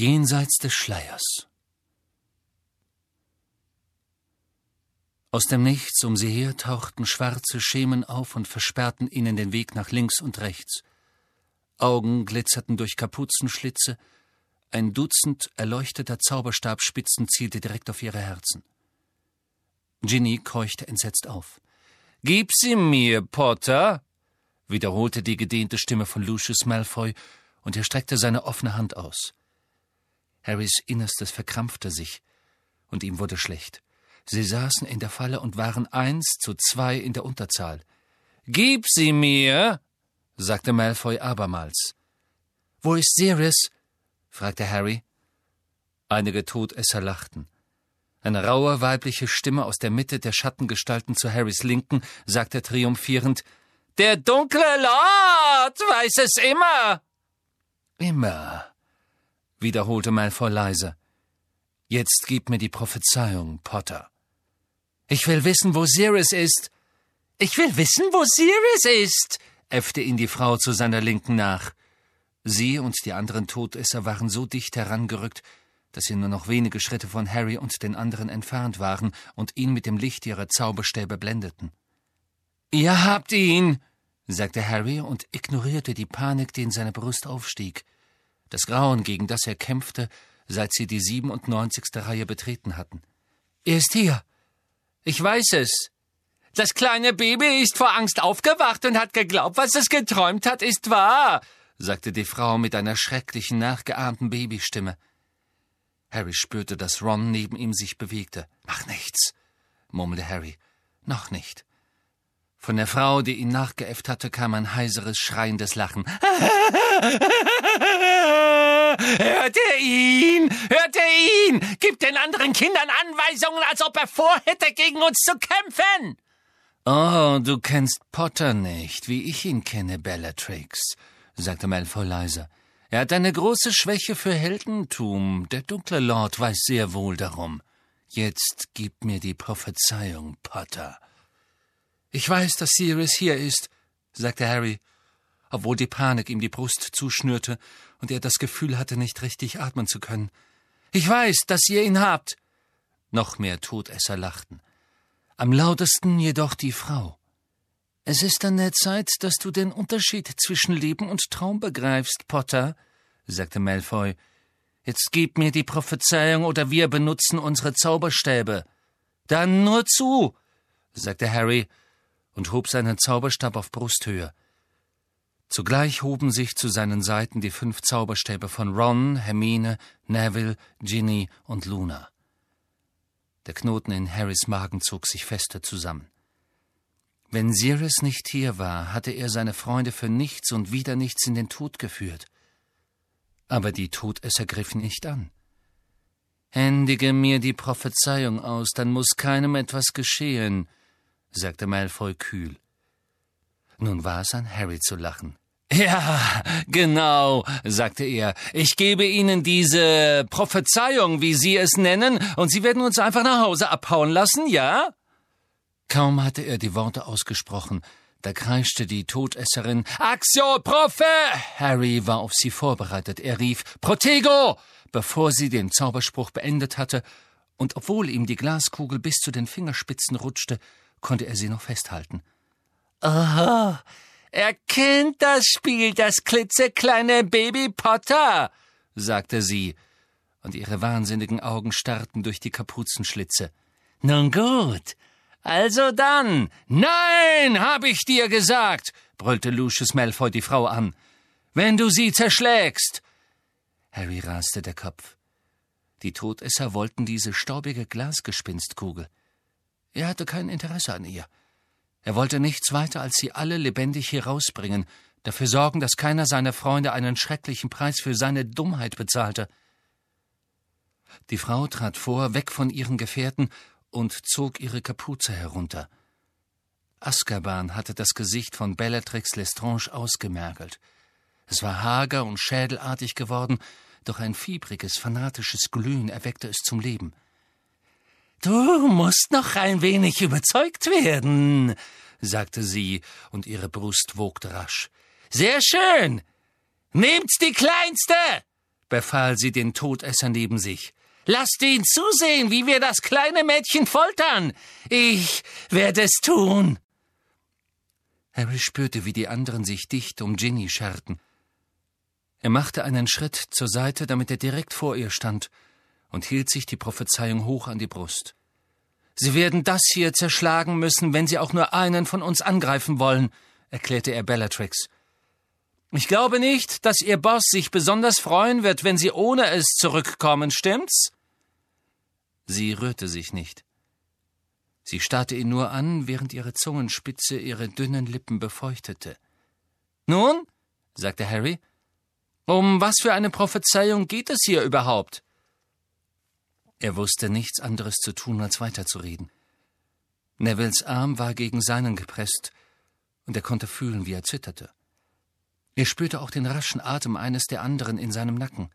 Jenseits des Schleiers. Aus dem Nichts um sie her tauchten schwarze Schemen auf und versperrten ihnen den Weg nach links und rechts. Augen glitzerten durch Kapuzenschlitze, ein Dutzend erleuchteter Zauberstabspitzen zielte direkt auf ihre Herzen. Ginny keuchte entsetzt auf. Gib sie mir, Potter, wiederholte die gedehnte Stimme von Lucius Malfoy, und er streckte seine offene Hand aus. Harrys Innerstes verkrampfte sich, und ihm wurde schlecht. Sie saßen in der Falle und waren eins zu zwei in der Unterzahl. Gib sie mir, sagte Malfoy abermals. Wo ist Sirius? fragte Harry. Einige Todesser lachten. Eine raue weibliche Stimme aus der Mitte der Schattengestalten zu Harrys Linken sagte triumphierend Der dunkle Lord weiß es immer. Immer, wiederholte Malfoy leise. Jetzt gib mir die Prophezeiung, Potter. Ich will wissen, wo Sirius ist. Ich will wissen, wo Sirius ist, äffte ihn die Frau zu seiner Linken nach. Sie und die anderen Todesser waren so dicht herangerückt, dass sie nur noch wenige Schritte von Harry und den anderen entfernt waren und ihn mit dem Licht ihrer Zauberstäbe blendeten. Ihr habt ihn, sagte Harry und ignorierte die Panik, die in seiner Brust aufstieg. Das Grauen, gegen das er kämpfte, seit sie die siebenundneunzigste Reihe betreten hatten. Er ist hier. Ich weiß es. Das kleine Baby ist vor Angst aufgewacht und hat geglaubt, was es geträumt hat, ist wahr, sagte die Frau mit einer schrecklichen, nachgeahmten Babystimme. Harry spürte, dass Ron neben ihm sich bewegte. Mach nichts, murmelte Harry. Noch nicht. Von der Frau, die ihn nachgeäfft hatte, kam ein heiseres, schreiendes Lachen. Hört ihr ihn? Hört ihr ihn? Gibt den anderen Kindern Anweisungen, als ob er vorhätte, gegen uns zu kämpfen. Oh, du kennst Potter nicht, wie ich ihn kenne, Bellatrix, sagte Malfoy leise. Er hat eine große Schwäche für Heldentum. Der dunkle Lord weiß sehr wohl darum. Jetzt gib mir die Prophezeiung, Potter. Ich weiß, dass Sirius hier ist, sagte Harry, obwohl die Panik ihm die Brust zuschnürte und er das Gefühl hatte, nicht richtig atmen zu können. Ich weiß, dass ihr ihn habt. Noch mehr Todesser lachten. Am lautesten jedoch die Frau. Es ist an der Zeit, dass du den Unterschied zwischen Leben und Traum begreifst, Potter, sagte Malfoy. Jetzt gib mir die Prophezeiung oder wir benutzen unsere Zauberstäbe. Dann nur zu, sagte Harry und hob seinen Zauberstab auf Brusthöhe. Zugleich hoben sich zu seinen Seiten die fünf Zauberstäbe von Ron, Hermine, Neville, Ginny und Luna. Der Knoten in Harrys Magen zog sich fester zusammen. Wenn Sirius nicht hier war, hatte er seine Freunde für nichts und wieder nichts in den Tod geführt. Aber die Todesser griffen nicht an. Händige mir die Prophezeiung aus, dann muss keinem etwas geschehen, sagte Malfoy kühl. Nun war es an Harry zu lachen. Ja, genau, sagte er. Ich gebe Ihnen diese Prophezeiung, wie Sie es nennen, und Sie werden uns einfach nach Hause abhauen lassen, ja? Kaum hatte er die Worte ausgesprochen, da kreischte die Todesserin Axio Profe! Harry war auf sie vorbereitet. Er rief Protego! bevor sie den Zauberspruch beendet hatte, und obwohl ihm die Glaskugel bis zu den Fingerspitzen rutschte, konnte er sie noch festhalten. Aha, er kennt das Spiel, das klitzekleine Baby Potter, sagte sie, und ihre wahnsinnigen Augen starrten durch die Kapuzenschlitze. Nun gut, also dann. Nein, hab ich dir gesagt, brüllte Lucius Malfoy die Frau an. Wenn du sie zerschlägst. Harry raste der Kopf. Die Todesser wollten diese staubige Glasgespinstkugel. Er hatte kein Interesse an ihr. Er wollte nichts weiter, als sie alle lebendig herausbringen, dafür sorgen, dass keiner seiner Freunde einen schrecklichen Preis für seine Dummheit bezahlte. Die Frau trat vor, weg von ihren Gefährten und zog ihre Kapuze herunter. Azkaban hatte das Gesicht von Bellatrix Lestrange ausgemergelt. Es war hager und schädelartig geworden, doch ein fiebriges, fanatisches Glühen erweckte es zum Leben. Du musst noch ein wenig überzeugt werden, sagte sie, und ihre Brust wogte rasch. Sehr schön. Nehmt die kleinste, befahl sie den Todesser neben sich. Lasst ihn zusehen, wie wir das kleine Mädchen foltern. Ich werde es tun. Harry spürte, wie die anderen sich dicht um Ginny scharten. Er machte einen Schritt zur Seite, damit er direkt vor ihr stand, und hielt sich die Prophezeiung hoch an die Brust. Sie werden das hier zerschlagen müssen, wenn Sie auch nur einen von uns angreifen wollen, erklärte er Bellatrix. Ich glaube nicht, dass Ihr Boss sich besonders freuen wird, wenn Sie ohne es zurückkommen, stimmt's? Sie rührte sich nicht. Sie starrte ihn nur an, während ihre Zungenspitze ihre dünnen Lippen befeuchtete. Nun, sagte Harry, um was für eine Prophezeiung geht es hier überhaupt? Er wusste nichts anderes zu tun, als weiterzureden. Nevilles Arm war gegen seinen gepresst, und er konnte fühlen, wie er zitterte. Er spürte auch den raschen Atem eines der anderen in seinem Nacken.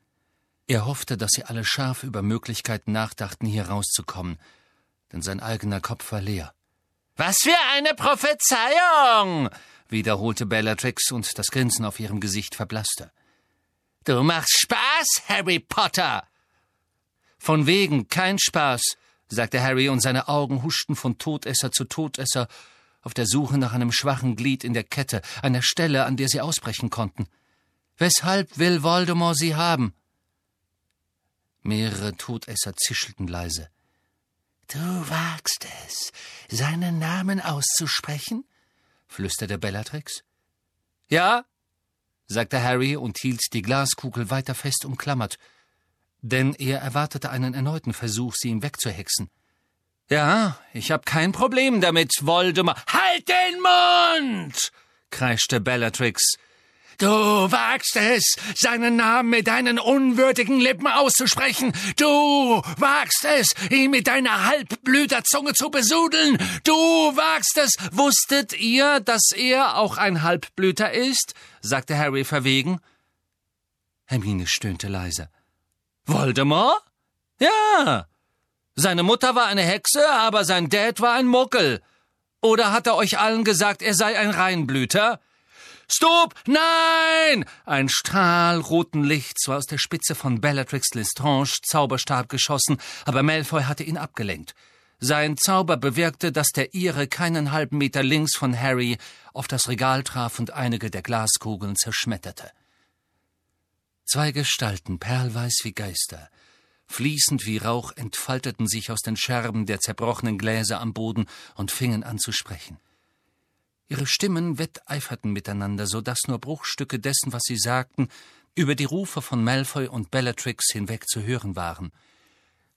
Er hoffte, dass sie alle scharf über Möglichkeiten nachdachten, hier rauszukommen, denn sein eigener Kopf war leer. Was für eine Prophezeiung! wiederholte Bellatrix, und das Grinsen auf ihrem Gesicht verblasste. Du machst Spaß, Harry Potter! Von wegen kein Spaß, sagte Harry, und seine Augen huschten von Todesser zu Todesser, auf der Suche nach einem schwachen Glied in der Kette, einer Stelle, an der sie ausbrechen konnten. Weshalb will Voldemort sie haben? Mehrere Todesser zischelten leise. Du wagst es, seinen Namen auszusprechen? flüsterte Bellatrix. Ja, sagte Harry und hielt die Glaskugel weiter fest umklammert, denn er erwartete einen erneuten Versuch, sie ihm wegzuhexen. Ja, ich hab kein Problem damit, Voldemort. Halt den Mund! kreischte Bellatrix. Du wagst es, seinen Namen mit deinen unwürdigen Lippen auszusprechen. Du wagst es, ihn mit deiner Halbblüterzunge zu besudeln. Du wagst es. Wusstet ihr, dass er auch ein Halbblüter ist? sagte Harry verwegen. Hermine stöhnte leise. Voldemort? Ja, seine Mutter war eine Hexe, aber sein Dad war ein Muckel. Oder hat er euch allen gesagt, er sei ein Reinblüter? Stop! Nein! Ein Strahl roten Lichts war aus der Spitze von Bellatrix Lestrange Zauberstab geschossen, aber Malfoy hatte ihn abgelenkt. Sein Zauber bewirkte, dass der ihre keinen halben Meter links von Harry auf das Regal traf und einige der Glaskugeln zerschmetterte. Zwei Gestalten, perlweiß wie Geister, Fließend wie Rauch entfalteten sich aus den Scherben der zerbrochenen Gläser am Boden und fingen an zu sprechen. Ihre Stimmen wetteiferten miteinander, so dass nur Bruchstücke dessen, was sie sagten, über die Rufe von Malfoy und Bellatrix hinweg zu hören waren.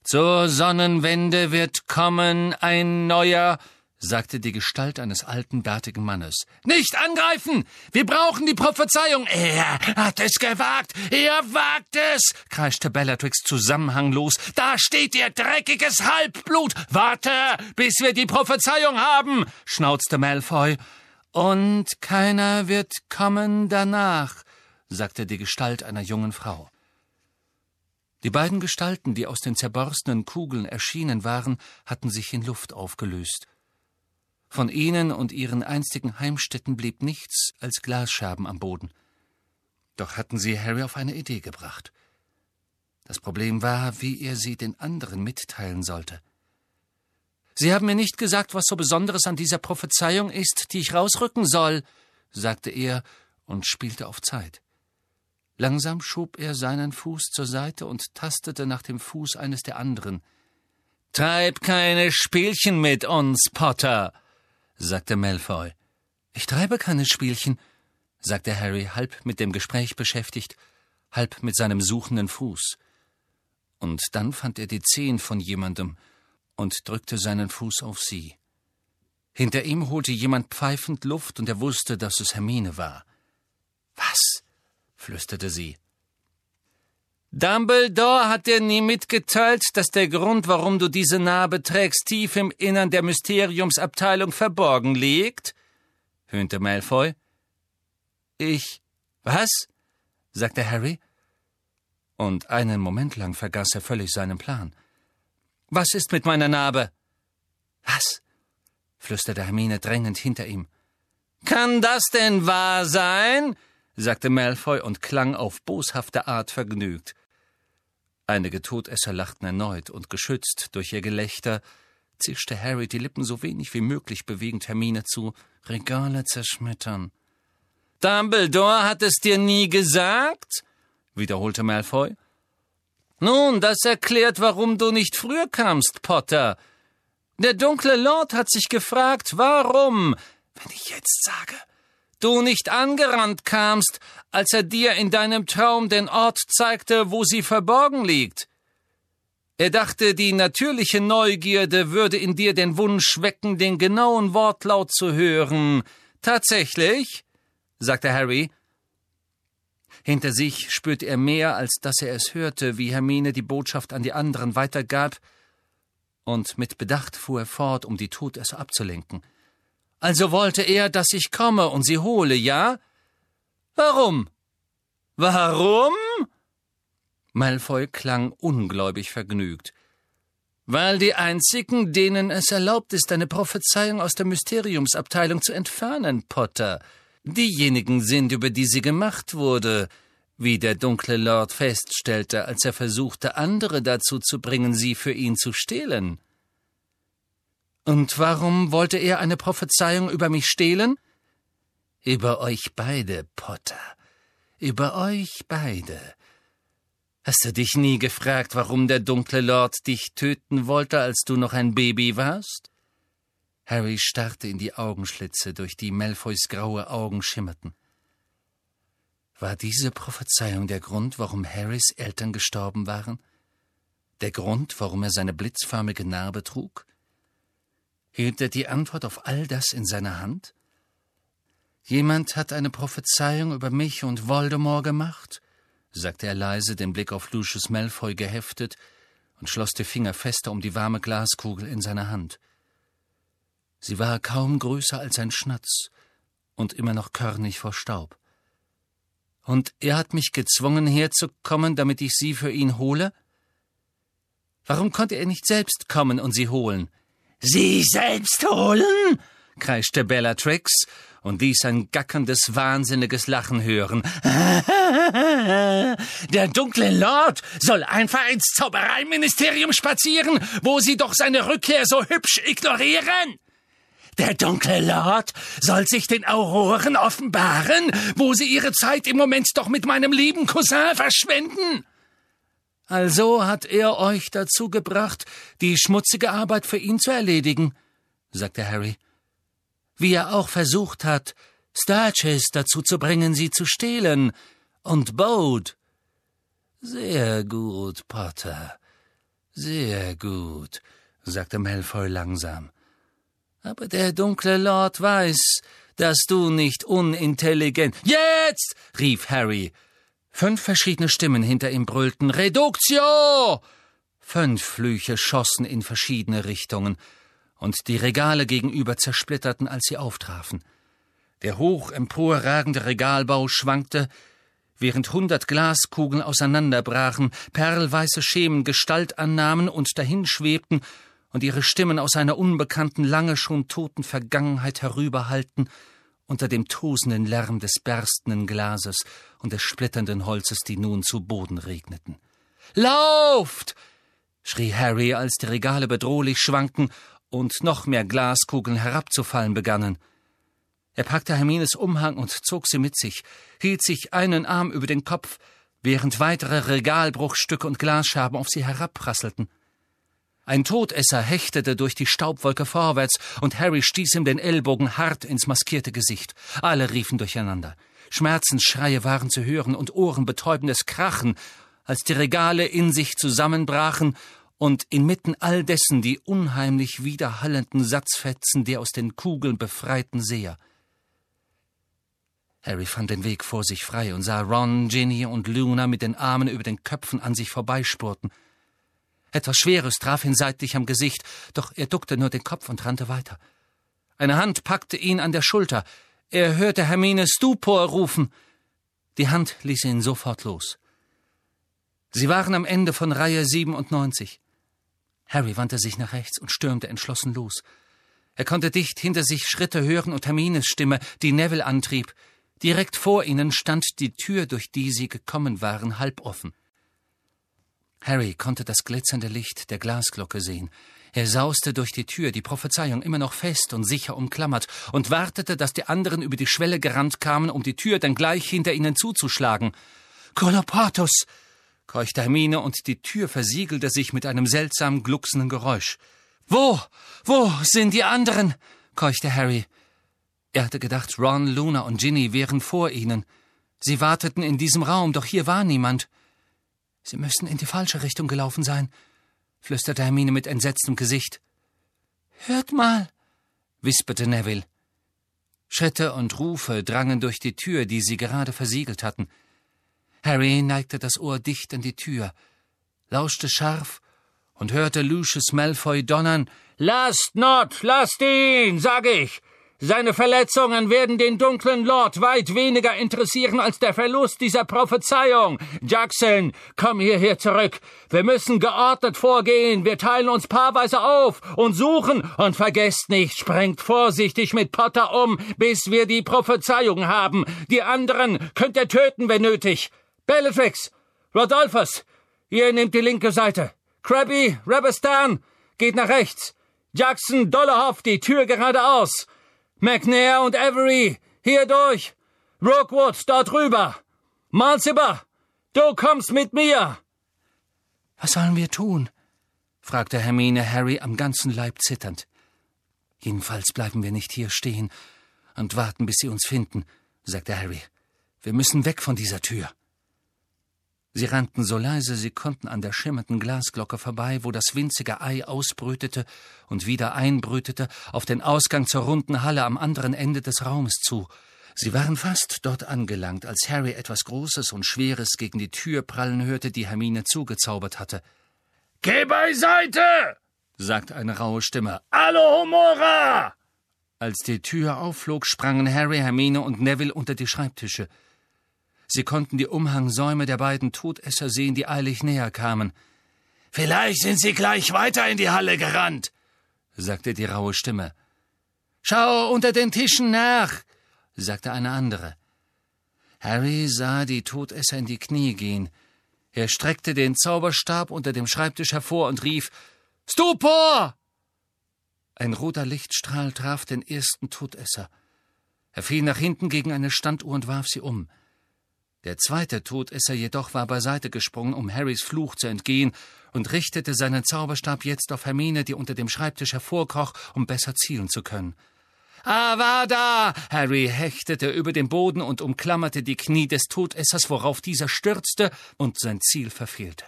Zur Sonnenwende wird kommen ein neuer sagte die Gestalt eines alten, bärtigen Mannes. Nicht angreifen! Wir brauchen die Prophezeiung! Er hat es gewagt! Er wagt es! kreischte Bellatrix zusammenhanglos. Da steht ihr dreckiges Halbblut! Warte, bis wir die Prophezeiung haben! schnauzte Malfoy. Und keiner wird kommen danach, sagte die Gestalt einer jungen Frau. Die beiden Gestalten, die aus den zerborstenen Kugeln erschienen waren, hatten sich in Luft aufgelöst. Von ihnen und ihren einstigen Heimstätten blieb nichts als Glasscherben am Boden. Doch hatten sie Harry auf eine Idee gebracht. Das Problem war, wie er sie den anderen mitteilen sollte. Sie haben mir nicht gesagt, was so Besonderes an dieser Prophezeiung ist, die ich rausrücken soll, sagte er und spielte auf Zeit. Langsam schob er seinen Fuß zur Seite und tastete nach dem Fuß eines der anderen. Treib keine Spielchen mit uns, Potter, sagte Malfoy. Ich treibe keine Spielchen, sagte Harry, halb mit dem Gespräch beschäftigt, halb mit seinem suchenden Fuß. Und dann fand er die Zehen von jemandem und drückte seinen Fuß auf sie. Hinter ihm holte jemand pfeifend Luft, und er wusste, dass es Hermine war. Was? flüsterte sie. Dumbledore hat dir nie mitgeteilt, dass der Grund, warum du diese Narbe trägst, tief im Innern der Mysteriumsabteilung verborgen liegt? höhnte Malfoy. Ich. Was? sagte Harry. Und einen Moment lang vergaß er völlig seinen Plan. Was ist mit meiner Narbe? Was? flüsterte Hermine drängend hinter ihm. Kann das denn wahr sein? sagte Malfoy und klang auf boshafte Art vergnügt. Einige Todesser lachten erneut, und geschützt durch ihr Gelächter zischte Harry die Lippen so wenig wie möglich bewegend Hermine zu, Regale zerschmettern. Dumbledore hat es dir nie gesagt? wiederholte Malfoy. Nun, das erklärt, warum du nicht früher kamst, Potter. Der dunkle Lord hat sich gefragt, warum, wenn ich jetzt sage, du nicht angerannt kamst, als er dir in deinem Traum den Ort zeigte, wo sie verborgen liegt. Er dachte, die natürliche Neugierde würde in dir den Wunsch wecken, den genauen Wortlaut zu hören. Tatsächlich? sagte Harry. Hinter sich spürte er mehr, als dass er es hörte, wie Hermine die Botschaft an die anderen weitergab, und mit Bedacht fuhr er fort, um die Todesser abzulenken. Also wollte er, dass ich komme und sie hole, ja? Warum? Warum? Malfoy klang ungläubig vergnügt. Weil die einzigen, denen es erlaubt ist, eine Prophezeiung aus der Mysteriumsabteilung zu entfernen, Potter, diejenigen sind, über die sie gemacht wurde, wie der dunkle Lord feststellte, als er versuchte, andere dazu zu bringen, sie für ihn zu stehlen. Und warum wollte er eine Prophezeiung über mich stehlen? Über euch beide, Potter. Über euch beide. Hast du dich nie gefragt, warum der dunkle Lord dich töten wollte, als du noch ein Baby warst? Harry starrte in die Augenschlitze, durch die Malfoys graue Augen schimmerten. War diese Prophezeiung der Grund, warum Harrys Eltern gestorben waren? Der Grund, warum er seine blitzförmige Narbe trug? Hielt er die Antwort auf all das in seiner Hand? Jemand hat eine Prophezeiung über mich und Voldemort gemacht? sagte er leise, den Blick auf Lucius Malfoy geheftet und schloss die Finger fester um die warme Glaskugel in seiner Hand. Sie war kaum größer als ein Schnatz und immer noch körnig vor Staub. Und er hat mich gezwungen, herzukommen, damit ich sie für ihn hole? Warum konnte er nicht selbst kommen und sie holen? Sie selbst holen? kreischte Bellatrix und ließ ein gackerndes, wahnsinniges Lachen hören. Der dunkle Lord soll einfach ins Zaubereiministerium spazieren, wo sie doch seine Rückkehr so hübsch ignorieren. Der dunkle Lord soll sich den Auroren offenbaren, wo sie ihre Zeit im Moment doch mit meinem lieben Cousin verschwenden. Also hat er euch dazu gebracht, die schmutzige Arbeit für ihn zu erledigen, sagte Harry wie er auch versucht hat, Sturges dazu zu bringen, sie zu stehlen, und Bode. Sehr gut, Potter, sehr gut, sagte Malfoy langsam. Aber der dunkle Lord weiß, dass du nicht unintelligent. Jetzt! rief Harry. Fünf verschiedene Stimmen hinter ihm brüllten Reduktio! Fünf Flüche schossen in verschiedene Richtungen und die Regale gegenüber zersplitterten, als sie auftrafen. Der hoch emporragende Regalbau schwankte, während hundert Glaskugeln auseinanderbrachen, perlweiße Schemen Gestalt annahmen und dahinschwebten und ihre Stimmen aus einer unbekannten, lange schon toten Vergangenheit herüberhallten, unter dem tosenden Lärm des berstenden Glases und des splitternden Holzes, die nun zu Boden regneten. Lauft! schrie Harry, als die Regale bedrohlich schwankten und noch mehr Glaskugeln herabzufallen begannen. Er packte Hermines Umhang und zog sie mit sich, hielt sich einen Arm über den Kopf, während weitere Regalbruchstücke und Glasscherben auf sie herabprasselten. Ein Todesser hechtete durch die Staubwolke vorwärts, und Harry stieß ihm den Ellbogen hart ins maskierte Gesicht. Alle riefen durcheinander. Schmerzensschreie waren zu hören und ohrenbetäubendes Krachen, als die Regale in sich zusammenbrachen und inmitten all dessen die unheimlich widerhallenden Satzfetzen der aus den Kugeln befreiten Seher. Harry fand den Weg vor sich frei und sah Ron, Ginny und Luna mit den Armen über den Köpfen an sich vorbeispurten. Etwas Schweres traf ihn seitlich am Gesicht, doch er duckte nur den Kopf und rannte weiter. Eine Hand packte ihn an der Schulter. Er hörte Hermine Stupor rufen. Die Hand ließ ihn sofort los. Sie waren am Ende von Reihe 97. Harry wandte sich nach rechts und stürmte entschlossen los. Er konnte dicht hinter sich Schritte hören und Hermines Stimme, die Neville antrieb. Direkt vor ihnen stand die Tür, durch die sie gekommen waren, halboffen. Harry konnte das glitzernde Licht der Glasglocke sehen. Er sauste durch die Tür, die Prophezeiung immer noch fest und sicher umklammert, und wartete, dass die anderen über die Schwelle gerannt kamen, um die Tür dann gleich hinter ihnen zuzuschlagen. Kolopatus! keuchte Hermine, und die Tür versiegelte sich mit einem seltsam glucksenden Geräusch. Wo? Wo sind die anderen? keuchte Harry. Er hatte gedacht, Ron, Luna und Ginny wären vor ihnen. Sie warteten in diesem Raum, doch hier war niemand. Sie müssen in die falsche Richtung gelaufen sein, flüsterte Hermine mit entsetztem Gesicht. Hört mal, wisperte Neville. Schritte und Rufe drangen durch die Tür, die sie gerade versiegelt hatten. Harry neigte das Ohr dicht an die Tür, lauschte scharf und hörte Lucius Malfoy donnern Lasst Not, lasst ihn, sag ich. Seine Verletzungen werden den dunklen Lord weit weniger interessieren als der Verlust dieser Prophezeiung. Jackson, komm hierher zurück. Wir müssen geordnet vorgehen. Wir teilen uns paarweise auf und suchen. Und vergesst nicht, sprengt vorsichtig mit Potter um, bis wir die Prophezeiung haben. Die anderen könnt ihr töten, wenn nötig. Bellatrix, Rodolphus, ihr nehmt die linke Seite. Krabby, Rabastan, geht nach rechts. Jackson, Dollarhoff, die Tür geradeaus. McNair und Avery, hier durch. Rookwood, dort rüber. Malziber, du kommst mit mir. Was sollen wir tun? fragte Hermine Harry am ganzen Leib zitternd. Jedenfalls bleiben wir nicht hier stehen und warten, bis sie uns finden, sagte Harry. Wir müssen weg von dieser Tür. Sie rannten so leise sie konnten an der schimmernden Glasglocke vorbei, wo das winzige Ei ausbrütete und wieder einbrütete, auf den Ausgang zur runden Halle am anderen Ende des Raumes zu. Sie waren fast dort angelangt, als Harry etwas Großes und Schweres gegen die Tür prallen hörte, die Hermine zugezaubert hatte. Geh beiseite! sagte eine raue Stimme. Alohomora! Als die Tür aufflog, sprangen Harry, Hermine und Neville unter die Schreibtische. Sie konnten die Umhangsäume der beiden Todesser sehen, die eilig näher kamen. Vielleicht sind sie gleich weiter in die Halle gerannt, sagte die raue Stimme. Schau unter den Tischen nach, sagte eine andere. Harry sah die Todesser in die Knie gehen. Er streckte den Zauberstab unter dem Schreibtisch hervor und rief Stupor. Ein roter Lichtstrahl traf den ersten Todesser. Er fiel nach hinten gegen eine Standuhr und warf sie um. Der zweite Todesser jedoch war beiseite gesprungen, um Harrys Fluch zu entgehen, und richtete seinen Zauberstab jetzt auf Hermine, die unter dem Schreibtisch hervorkroch, um besser zielen zu können. Avada! Harry hechtete über den Boden und umklammerte die Knie des Todessers, worauf dieser stürzte und sein Ziel verfehlte.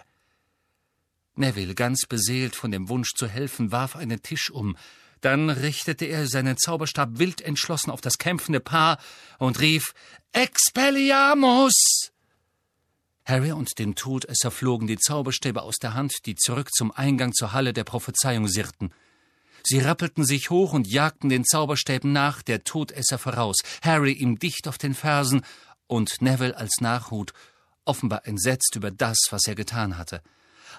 Neville, ganz beseelt von dem Wunsch zu helfen, warf einen Tisch um, dann richtete er seinen Zauberstab wild entschlossen auf das kämpfende Paar und rief Expelliarmus! Harry und dem Todesser flogen die Zauberstäbe aus der Hand, die zurück zum Eingang zur Halle der Prophezeiung sirrten. Sie rappelten sich hoch und jagten den Zauberstäben nach, der Todesser voraus, Harry ihm dicht auf den Fersen und Neville als Nachhut, offenbar entsetzt über das, was er getan hatte.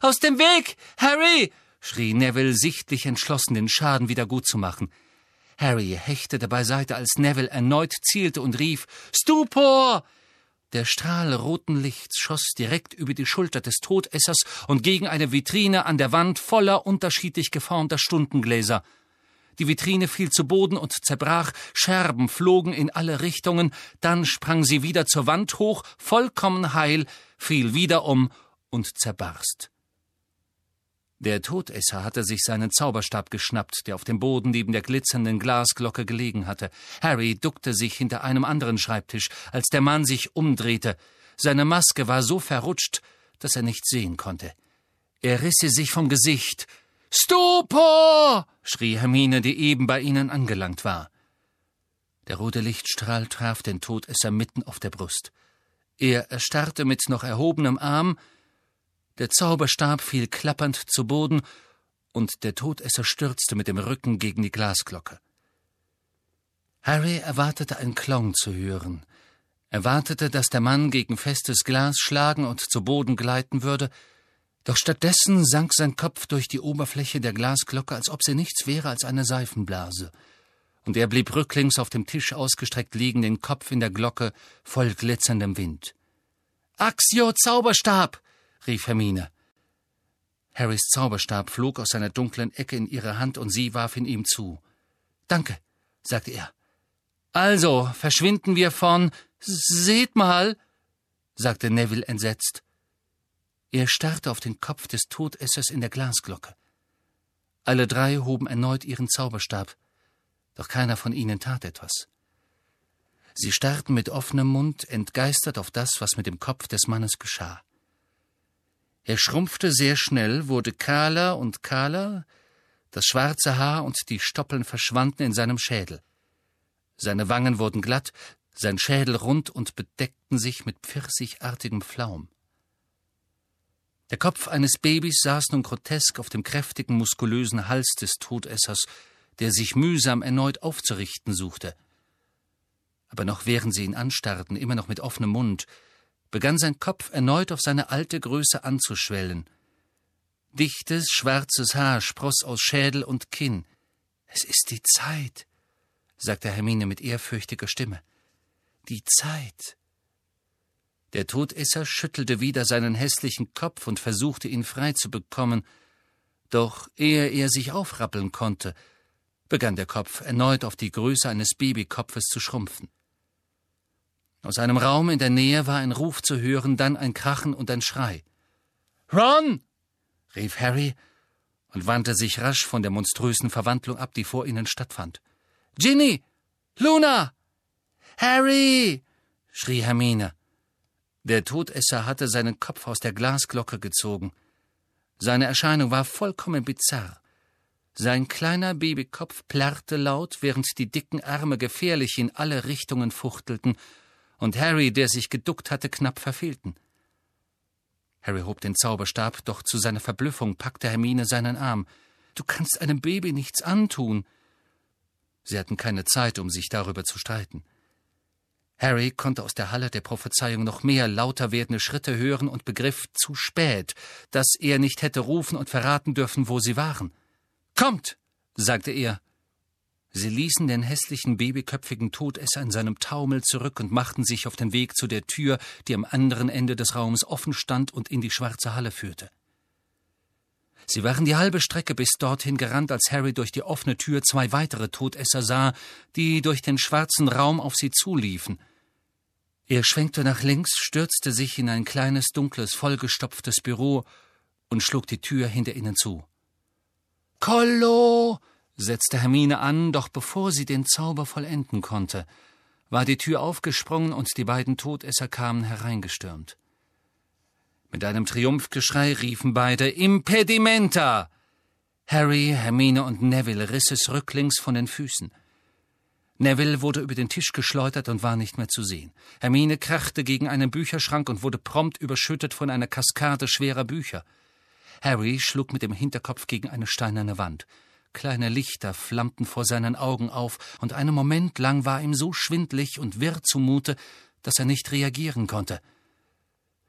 Aus dem Weg, Harry! Schrie Neville, sichtlich entschlossen, den Schaden wieder gut zu machen. Harry hechtete beiseite, als Neville erneut zielte und rief Stupor. Der Strahl roten Lichts schoss direkt über die Schulter des Todessers und gegen eine Vitrine an der Wand voller unterschiedlich geformter Stundengläser. Die Vitrine fiel zu Boden und zerbrach, Scherben flogen in alle Richtungen, dann sprang sie wieder zur Wand hoch, vollkommen heil, fiel wieder um und zerbarst. Der Todesser hatte sich seinen Zauberstab geschnappt, der auf dem Boden neben der glitzernden Glasglocke gelegen hatte. Harry duckte sich hinter einem anderen Schreibtisch, als der Mann sich umdrehte. Seine Maske war so verrutscht, dass er nichts sehen konnte. Er riss sie sich vom Gesicht. Stupor! schrie Hermine, die eben bei ihnen angelangt war. Der rote Lichtstrahl traf den Todesser mitten auf der Brust. Er erstarrte mit noch erhobenem Arm, der Zauberstab fiel klappernd zu Boden, und der Todesser stürzte mit dem Rücken gegen die Glasglocke. Harry erwartete ein Klong zu hören, erwartete, dass der Mann gegen festes Glas schlagen und zu Boden gleiten würde, doch stattdessen sank sein Kopf durch die Oberfläche der Glasglocke, als ob sie nichts wäre als eine Seifenblase, und er blieb rücklings auf dem Tisch ausgestreckt liegen, den Kopf in der Glocke, voll glitzerndem Wind. Axio Zauberstab! Rief Hermine. Harrys Zauberstab flog aus seiner dunklen Ecke in ihre Hand und sie warf ihn ihm zu. Danke, sagte er. Also, verschwinden wir von. Seht mal, sagte Neville entsetzt. Er starrte auf den Kopf des Todessers in der Glasglocke. Alle drei hoben erneut ihren Zauberstab, doch keiner von ihnen tat etwas. Sie starrten mit offenem Mund entgeistert auf das, was mit dem Kopf des Mannes geschah. Er schrumpfte sehr schnell, wurde kahler und kahler, das schwarze Haar und die Stoppeln verschwanden in seinem Schädel. Seine Wangen wurden glatt, sein Schädel rund und bedeckten sich mit pfirsichartigem Flaum. Der Kopf eines Babys saß nun grotesk auf dem kräftigen, muskulösen Hals des Todessers, der sich mühsam erneut aufzurichten suchte. Aber noch während sie ihn anstarrten, immer noch mit offenem Mund, begann sein Kopf erneut auf seine alte Größe anzuschwellen. Dichtes, schwarzes Haar spross aus Schädel und Kinn. Es ist die Zeit, sagte Hermine mit ehrfürchtiger Stimme. Die Zeit. Der Todesser schüttelte wieder seinen hässlichen Kopf und versuchte ihn frei zu bekommen, doch ehe er sich aufrappeln konnte, begann der Kopf erneut auf die Größe eines Babykopfes zu schrumpfen. Aus einem Raum in der Nähe war ein Ruf zu hören, dann ein Krachen und ein Schrei. Ron! rief Harry und wandte sich rasch von der monströsen Verwandlung ab, die vor ihnen stattfand. Ginny! Luna! Harry! schrie Hermine. Der Todesser hatte seinen Kopf aus der Glasglocke gezogen. Seine Erscheinung war vollkommen bizarr. Sein kleiner Babykopf plärrte laut, während die dicken Arme gefährlich in alle Richtungen fuchtelten und Harry, der sich geduckt hatte, knapp verfehlten. Harry hob den Zauberstab, doch zu seiner Verblüffung packte Hermine seinen Arm. Du kannst einem Baby nichts antun. Sie hatten keine Zeit, um sich darüber zu streiten. Harry konnte aus der Halle der Prophezeiung noch mehr lauter werdende Schritte hören und begriff zu spät, dass er nicht hätte rufen und verraten dürfen, wo sie waren. Kommt, sagte er. Sie ließen den hässlichen babyköpfigen Todesser in seinem Taumel zurück und machten sich auf den Weg zu der Tür, die am anderen Ende des Raums offen stand und in die schwarze Halle führte. Sie waren die halbe Strecke bis dorthin gerannt, als Harry durch die offene Tür zwei weitere Todesser sah, die durch den schwarzen Raum auf sie zuliefen. Er schwenkte nach links, stürzte sich in ein kleines, dunkles, vollgestopftes Büro und schlug die Tür hinter ihnen zu. Kollo! Setzte Hermine an, doch bevor sie den Zauber vollenden konnte, war die Tür aufgesprungen und die beiden Todesser kamen hereingestürmt. Mit einem Triumphgeschrei riefen beide Impedimenta. Harry, Hermine und Neville riss es rücklings von den Füßen. Neville wurde über den Tisch geschleudert und war nicht mehr zu sehen. Hermine krachte gegen einen Bücherschrank und wurde prompt überschüttet von einer Kaskade schwerer Bücher. Harry schlug mit dem Hinterkopf gegen eine steinerne Wand. Kleine Lichter flammten vor seinen Augen auf, und einen Moment lang war ihm so schwindlig und wirr zumute, dass er nicht reagieren konnte.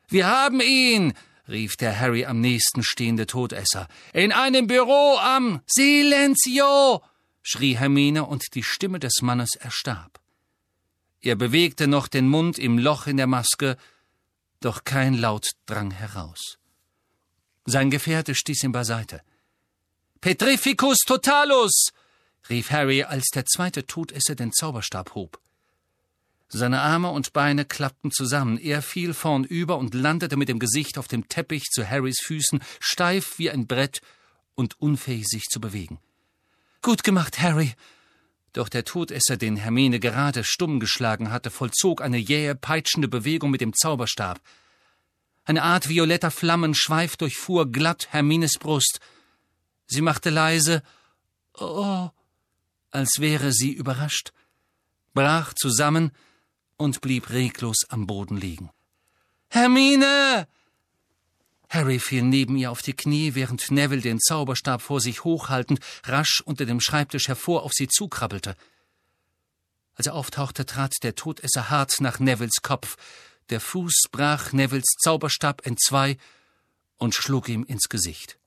Wir haben ihn! rief der Harry am nächsten stehende Todesser. In einem Büro am Silenzio! schrie Hermine, und die Stimme des Mannes erstarb. Er bewegte noch den Mund im Loch in der Maske, doch kein Laut drang heraus. Sein Gefährte stieß ihn beiseite. Petrificus totalus! rief Harry, als der zweite Todesser den Zauberstab hob. Seine Arme und Beine klappten zusammen, er fiel vornüber und landete mit dem Gesicht auf dem Teppich zu Harrys Füßen, steif wie ein Brett und unfähig sich zu bewegen. Gut gemacht, Harry. Doch der Todesser, den Hermine gerade stumm geschlagen hatte, vollzog eine jähe, peitschende Bewegung mit dem Zauberstab. Eine Art violetter Flammenschweif durchfuhr glatt Hermines Brust. Sie machte leise Oh, als wäre sie überrascht, brach zusammen und blieb reglos am Boden liegen. Hermine! Harry fiel neben ihr auf die Knie, während Neville den Zauberstab vor sich hochhaltend rasch unter dem Schreibtisch hervor auf sie zukrabbelte. Als er auftauchte, trat der Todesser hart nach Nevilles Kopf. Der Fuß brach Nevilles Zauberstab entzwei und schlug ihm ins Gesicht.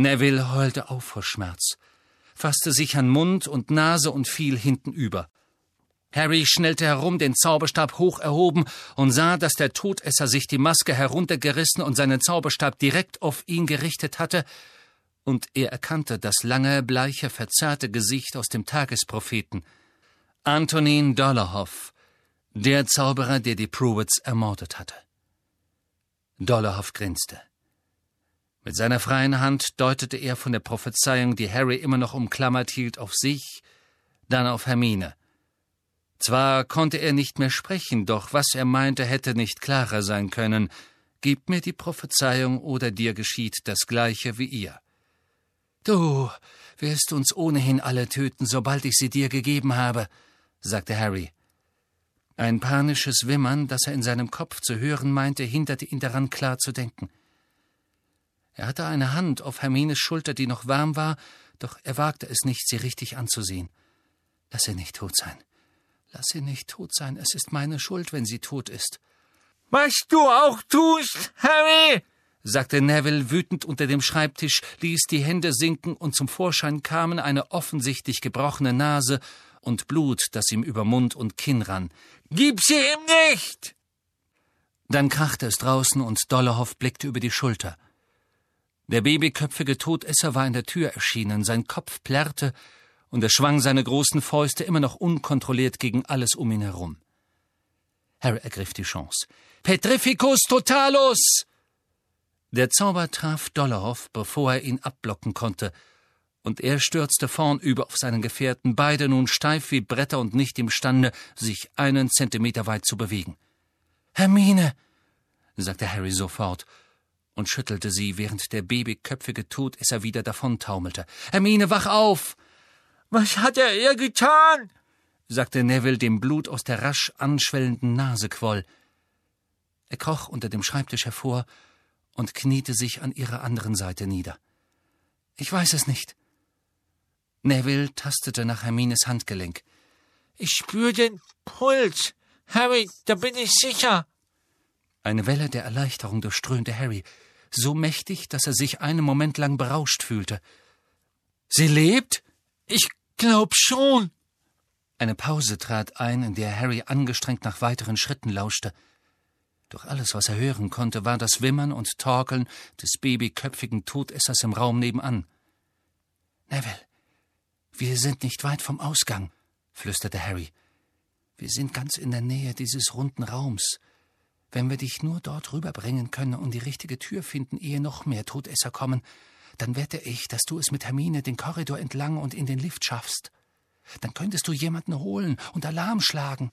Neville heulte auf vor Schmerz, fasste sich an Mund und Nase und fiel hintenüber. Harry schnellte herum, den Zauberstab hoch erhoben und sah, dass der Todesser sich die Maske heruntergerissen und seinen Zauberstab direkt auf ihn gerichtet hatte, und er erkannte das lange, bleiche, verzerrte Gesicht aus dem Tagespropheten. Antonin Dollarhoff, der Zauberer, der die Pruitts ermordet hatte. Dollarhoff grinste. Mit seiner freien Hand deutete er von der Prophezeiung, die Harry immer noch umklammert hielt, auf sich, dann auf Hermine. Zwar konnte er nicht mehr sprechen, doch was er meinte, hätte nicht klarer sein können. Gib mir die Prophezeiung, oder dir geschieht das Gleiche wie ihr. Du wirst uns ohnehin alle töten, sobald ich sie dir gegeben habe, sagte Harry. Ein panisches Wimmern, das er in seinem Kopf zu hören meinte, hinderte ihn daran, klar zu denken. Er hatte eine Hand auf Hermines Schulter, die noch warm war, doch er wagte es nicht, sie richtig anzusehen. Lass sie nicht tot sein. Lass sie nicht tot sein. Es ist meine Schuld, wenn sie tot ist. Was du auch tust, Harry, sagte Neville wütend unter dem Schreibtisch, ließ die Hände sinken und zum Vorschein kamen eine offensichtlich gebrochene Nase und Blut, das ihm über Mund und Kinn rann. Gib sie ihm nicht! Dann krachte es draußen und Dollarhoff blickte über die Schulter. Der babyköpfige Todesser war in der Tür erschienen, sein Kopf plärrte, und er schwang seine großen Fäuste immer noch unkontrolliert gegen alles um ihn herum. Harry ergriff die Chance. Petrificus totalus! Der Zauber traf Dollarhoff, bevor er ihn abblocken konnte, und er stürzte vornüber auf seinen Gefährten, beide nun steif wie Bretter und nicht imstande, sich einen Zentimeter weit zu bewegen. Hermine, sagte Harry sofort und schüttelte sie, während der babyköpfige Todesser wieder davontaumelte. Hermine, wach auf! Was hat er ihr getan? sagte Neville, dem Blut aus der rasch anschwellenden Nase quoll. Er kroch unter dem Schreibtisch hervor und kniete sich an ihrer anderen Seite nieder. Ich weiß es nicht. Neville tastete nach Hermines Handgelenk. Ich spür den Puls. Harry, da bin ich sicher. Eine Welle der Erleichterung durchströmte Harry, so mächtig, dass er sich einen Moment lang berauscht fühlte. Sie lebt? Ich glaub schon. Eine Pause trat ein, in der Harry angestrengt nach weiteren Schritten lauschte. Doch alles, was er hören konnte, war das Wimmern und Torkeln des babyköpfigen Todessers im Raum nebenan. Neville, wir sind nicht weit vom Ausgang, flüsterte Harry. Wir sind ganz in der Nähe dieses runden Raums. Wenn wir dich nur dort rüberbringen können und die richtige Tür finden, ehe noch mehr Todesser kommen, dann wette ich, dass du es mit Hermine den Korridor entlang und in den Lift schaffst. Dann könntest du jemanden holen und Alarm schlagen.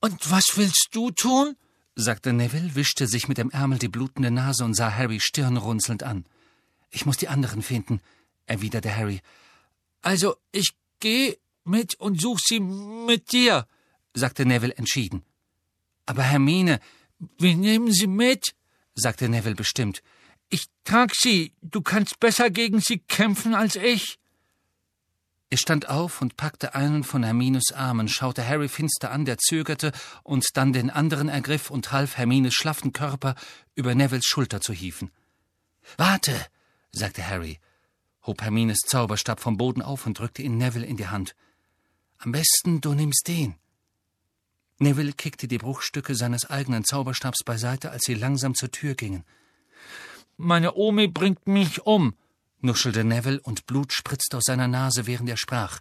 Und was willst du tun? sagte Neville, wischte sich mit dem Ärmel die blutende Nase und sah Harry stirnrunzelnd an. Ich muss die anderen finden, erwiderte Harry. Also, ich geh mit und such sie mit dir, sagte Neville entschieden. Aber Hermine, wir nehmen sie mit, sagte Neville bestimmt. Ich trag sie. Du kannst besser gegen sie kämpfen als ich. Er stand auf und packte einen von Hermines Armen, schaute Harry finster an, der zögerte und dann den anderen ergriff und half Hermines schlaffen Körper über Nevilles Schulter zu hieven. Warte, sagte Harry, hob Hermines Zauberstab vom Boden auf und drückte ihn Neville in die Hand. Am besten du nimmst den. Neville kickte die Bruchstücke seines eigenen Zauberstabs beiseite, als sie langsam zur Tür gingen. Meine Omi bringt mich um, nuschelte Neville, und Blut spritzte aus seiner Nase, während er sprach.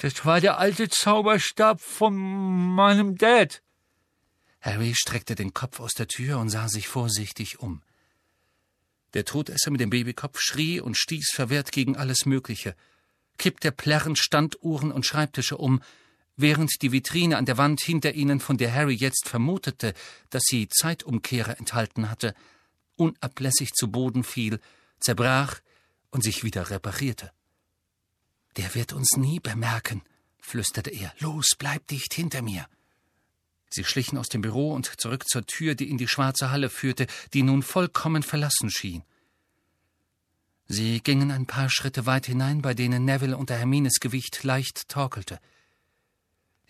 Das war der alte Zauberstab von meinem Dad. Harry streckte den Kopf aus der Tür und sah sich vorsichtig um. Der Todesser mit dem Babykopf schrie und stieß verwehrt gegen alles Mögliche, kippte plärrend Standuhren und Schreibtische um, während die Vitrine an der Wand hinter ihnen, von der Harry jetzt vermutete, dass sie Zeitumkehrer enthalten hatte, unablässig zu Boden fiel, zerbrach und sich wieder reparierte. Der wird uns nie bemerken, flüsterte er. Los, bleib dicht hinter mir. Sie schlichen aus dem Büro und zurück zur Tür, die in die schwarze Halle führte, die nun vollkommen verlassen schien. Sie gingen ein paar Schritte weit hinein, bei denen Neville unter Hermines Gewicht leicht torkelte.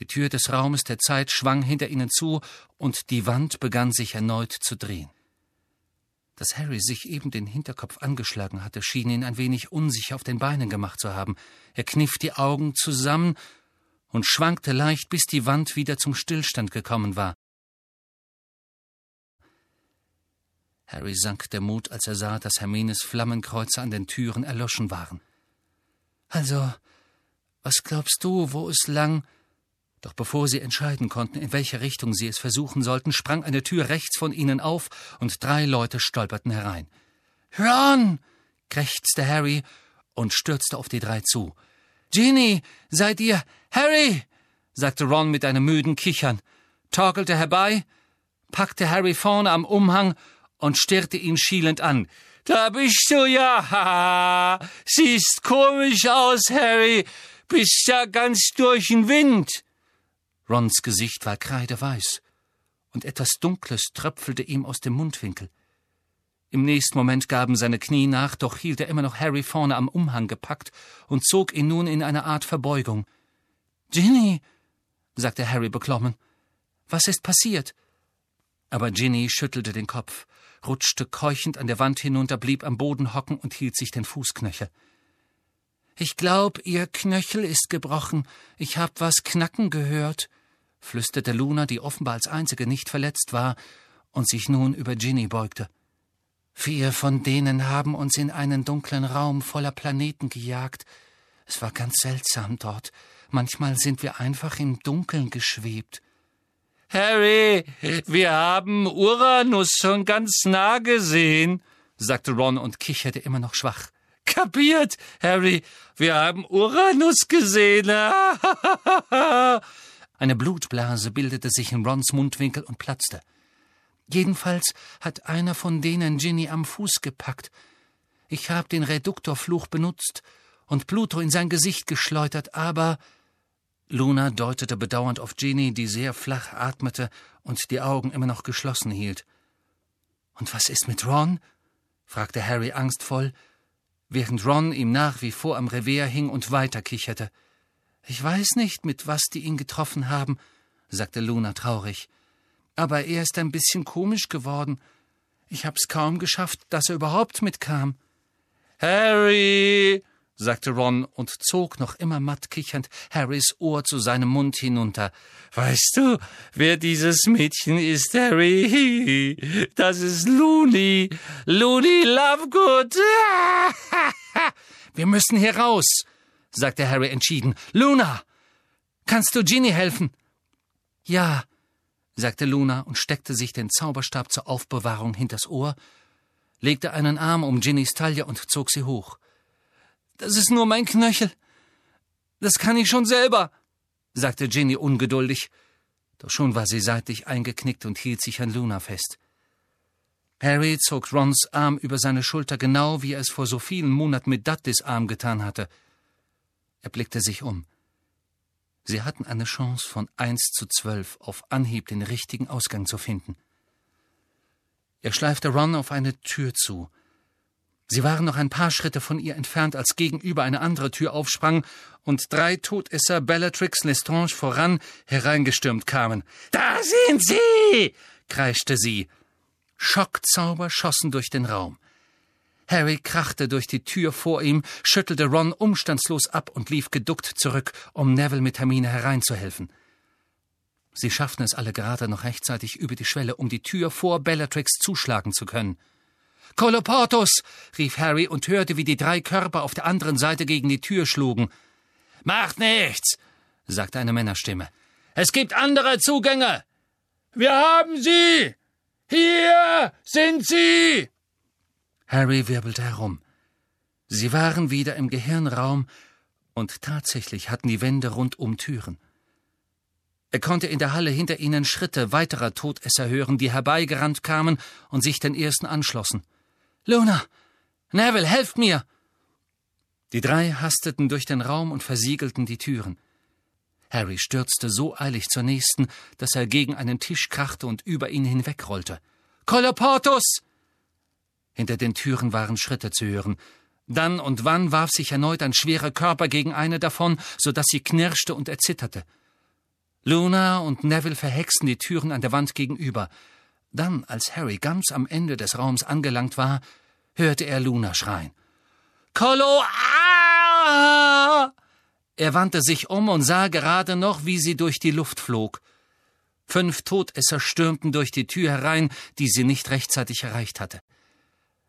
Die Tür des Raumes der Zeit schwang hinter ihnen zu, und die Wand begann sich erneut zu drehen. Dass Harry sich eben den Hinterkopf angeschlagen hatte, schien ihn ein wenig unsicher auf den Beinen gemacht zu haben. Er kniff die Augen zusammen und schwankte leicht, bis die Wand wieder zum Stillstand gekommen war. Harry sank der Mut, als er sah, dass Hermines Flammenkreuze an den Türen erloschen waren. Also, was glaubst du, wo es lang? Doch bevor sie entscheiden konnten, in welche Richtung sie es versuchen sollten, sprang eine Tür rechts von ihnen auf und drei Leute stolperten herein. Ron! krächzte Harry und stürzte auf die drei zu. Ginny, seid ihr Harry? sagte Ron mit einem müden Kichern, torkelte herbei, packte Harry vorne am Umhang und stirrte ihn schielend an. Da bist du ja. Siehst komisch aus, Harry. Bist ja ganz durch den Wind. Rons Gesicht war kreideweiß, und etwas Dunkles tröpfelte ihm aus dem Mundwinkel. Im nächsten Moment gaben seine Knie nach, doch hielt er immer noch Harry vorne am Umhang gepackt und zog ihn nun in eine Art Verbeugung. Ginny, sagte Harry beklommen, was ist passiert? Aber Ginny schüttelte den Kopf, rutschte keuchend an der Wand hinunter, blieb am Boden hocken und hielt sich den Fußknöchel. Ich glaub, Ihr Knöchel ist gebrochen. Ich hab was knacken gehört, flüsterte Luna, die offenbar als einzige nicht verletzt war und sich nun über Ginny beugte. Vier von denen haben uns in einen dunklen Raum voller Planeten gejagt. Es war ganz seltsam dort. Manchmal sind wir einfach im Dunkeln geschwebt. Harry, wir haben Uranus schon ganz nah gesehen, sagte Ron und kicherte immer noch schwach. Kapiert, Harry, wir haben Uranus gesehen. Eine Blutblase bildete sich in Rons Mundwinkel und platzte. Jedenfalls hat einer von denen Ginny am Fuß gepackt. Ich hab den Reduktorfluch benutzt und Pluto in sein Gesicht geschleudert, aber Luna deutete bedauernd auf Ginny, die sehr flach atmete und die Augen immer noch geschlossen hielt. Und was ist mit Ron? fragte Harry angstvoll, während Ron ihm nach wie vor am Revier hing und weiterkicherte. Ich weiß nicht, mit was die ihn getroffen haben, sagte Luna traurig aber er ist ein bisschen komisch geworden. Ich hab's kaum geschafft, dass er überhaupt mitkam. Harry, sagte Ron und zog noch immer matt kichernd Harrys Ohr zu seinem Mund hinunter. Weißt du, wer dieses Mädchen ist, Harry? Das ist Looney. Looney Lovegood. Wir müssen hier raus, sagte Harry entschieden. Luna, kannst du Ginny helfen? Ja, sagte Luna und steckte sich den Zauberstab zur Aufbewahrung hinters Ohr, legte einen Arm um Ginnys Taille und zog sie hoch. Das ist nur mein Knöchel. Das kann ich schon selber, sagte Ginny ungeduldig, doch schon war sie seitlich eingeknickt und hielt sich an Luna fest. Harry zog Rons Arm über seine Schulter, genau wie er es vor so vielen Monaten mit Dudleys Arm getan hatte. Er blickte sich um. Sie hatten eine Chance von eins zu zwölf, auf Anhieb den richtigen Ausgang zu finden. Er schleifte Ron auf eine Tür zu. Sie waren noch ein paar Schritte von ihr entfernt, als gegenüber eine andere Tür aufsprang und drei Todesser Bellatrix Lestrange voran hereingestürmt kamen. Da sind Sie! kreischte sie. Schockzauber schossen durch den Raum. Harry krachte durch die Tür vor ihm, schüttelte Ron umstandslos ab und lief geduckt zurück, um Neville mit Hermine hereinzuhelfen. Sie schafften es alle gerade noch rechtzeitig über die Schwelle, um die Tür vor Bellatrix zuschlagen zu können. Koloportus! rief Harry und hörte, wie die drei Körper auf der anderen Seite gegen die Tür schlugen. Macht nichts, sagte eine Männerstimme. Es gibt andere Zugänge. Wir haben sie. Hier sind sie. Harry wirbelte herum. Sie waren wieder im Gehirnraum, und tatsächlich hatten die Wände rundum Türen. Er konnte in der Halle hinter ihnen Schritte weiterer Todesser hören, die herbeigerannt kamen und sich den ersten anschlossen. Luna! Neville, helft mir! Die drei hasteten durch den Raum und versiegelten die Türen. Harry stürzte so eilig zur nächsten, dass er gegen einen Tisch krachte und über ihn hinwegrollte. Koloportus! Hinter den Türen waren Schritte zu hören. Dann und wann warf sich erneut ein schwerer Körper gegen eine davon, so dass sie knirschte und erzitterte. Luna und Neville verhexten die Türen an der Wand gegenüber. Dann, als Harry ganz am Ende des Raums angelangt war, hörte er Luna schreien. Kolo! Ah! Er wandte sich um und sah gerade noch, wie sie durch die Luft flog. Fünf Todesser stürmten durch die Tür herein, die sie nicht rechtzeitig erreicht hatte.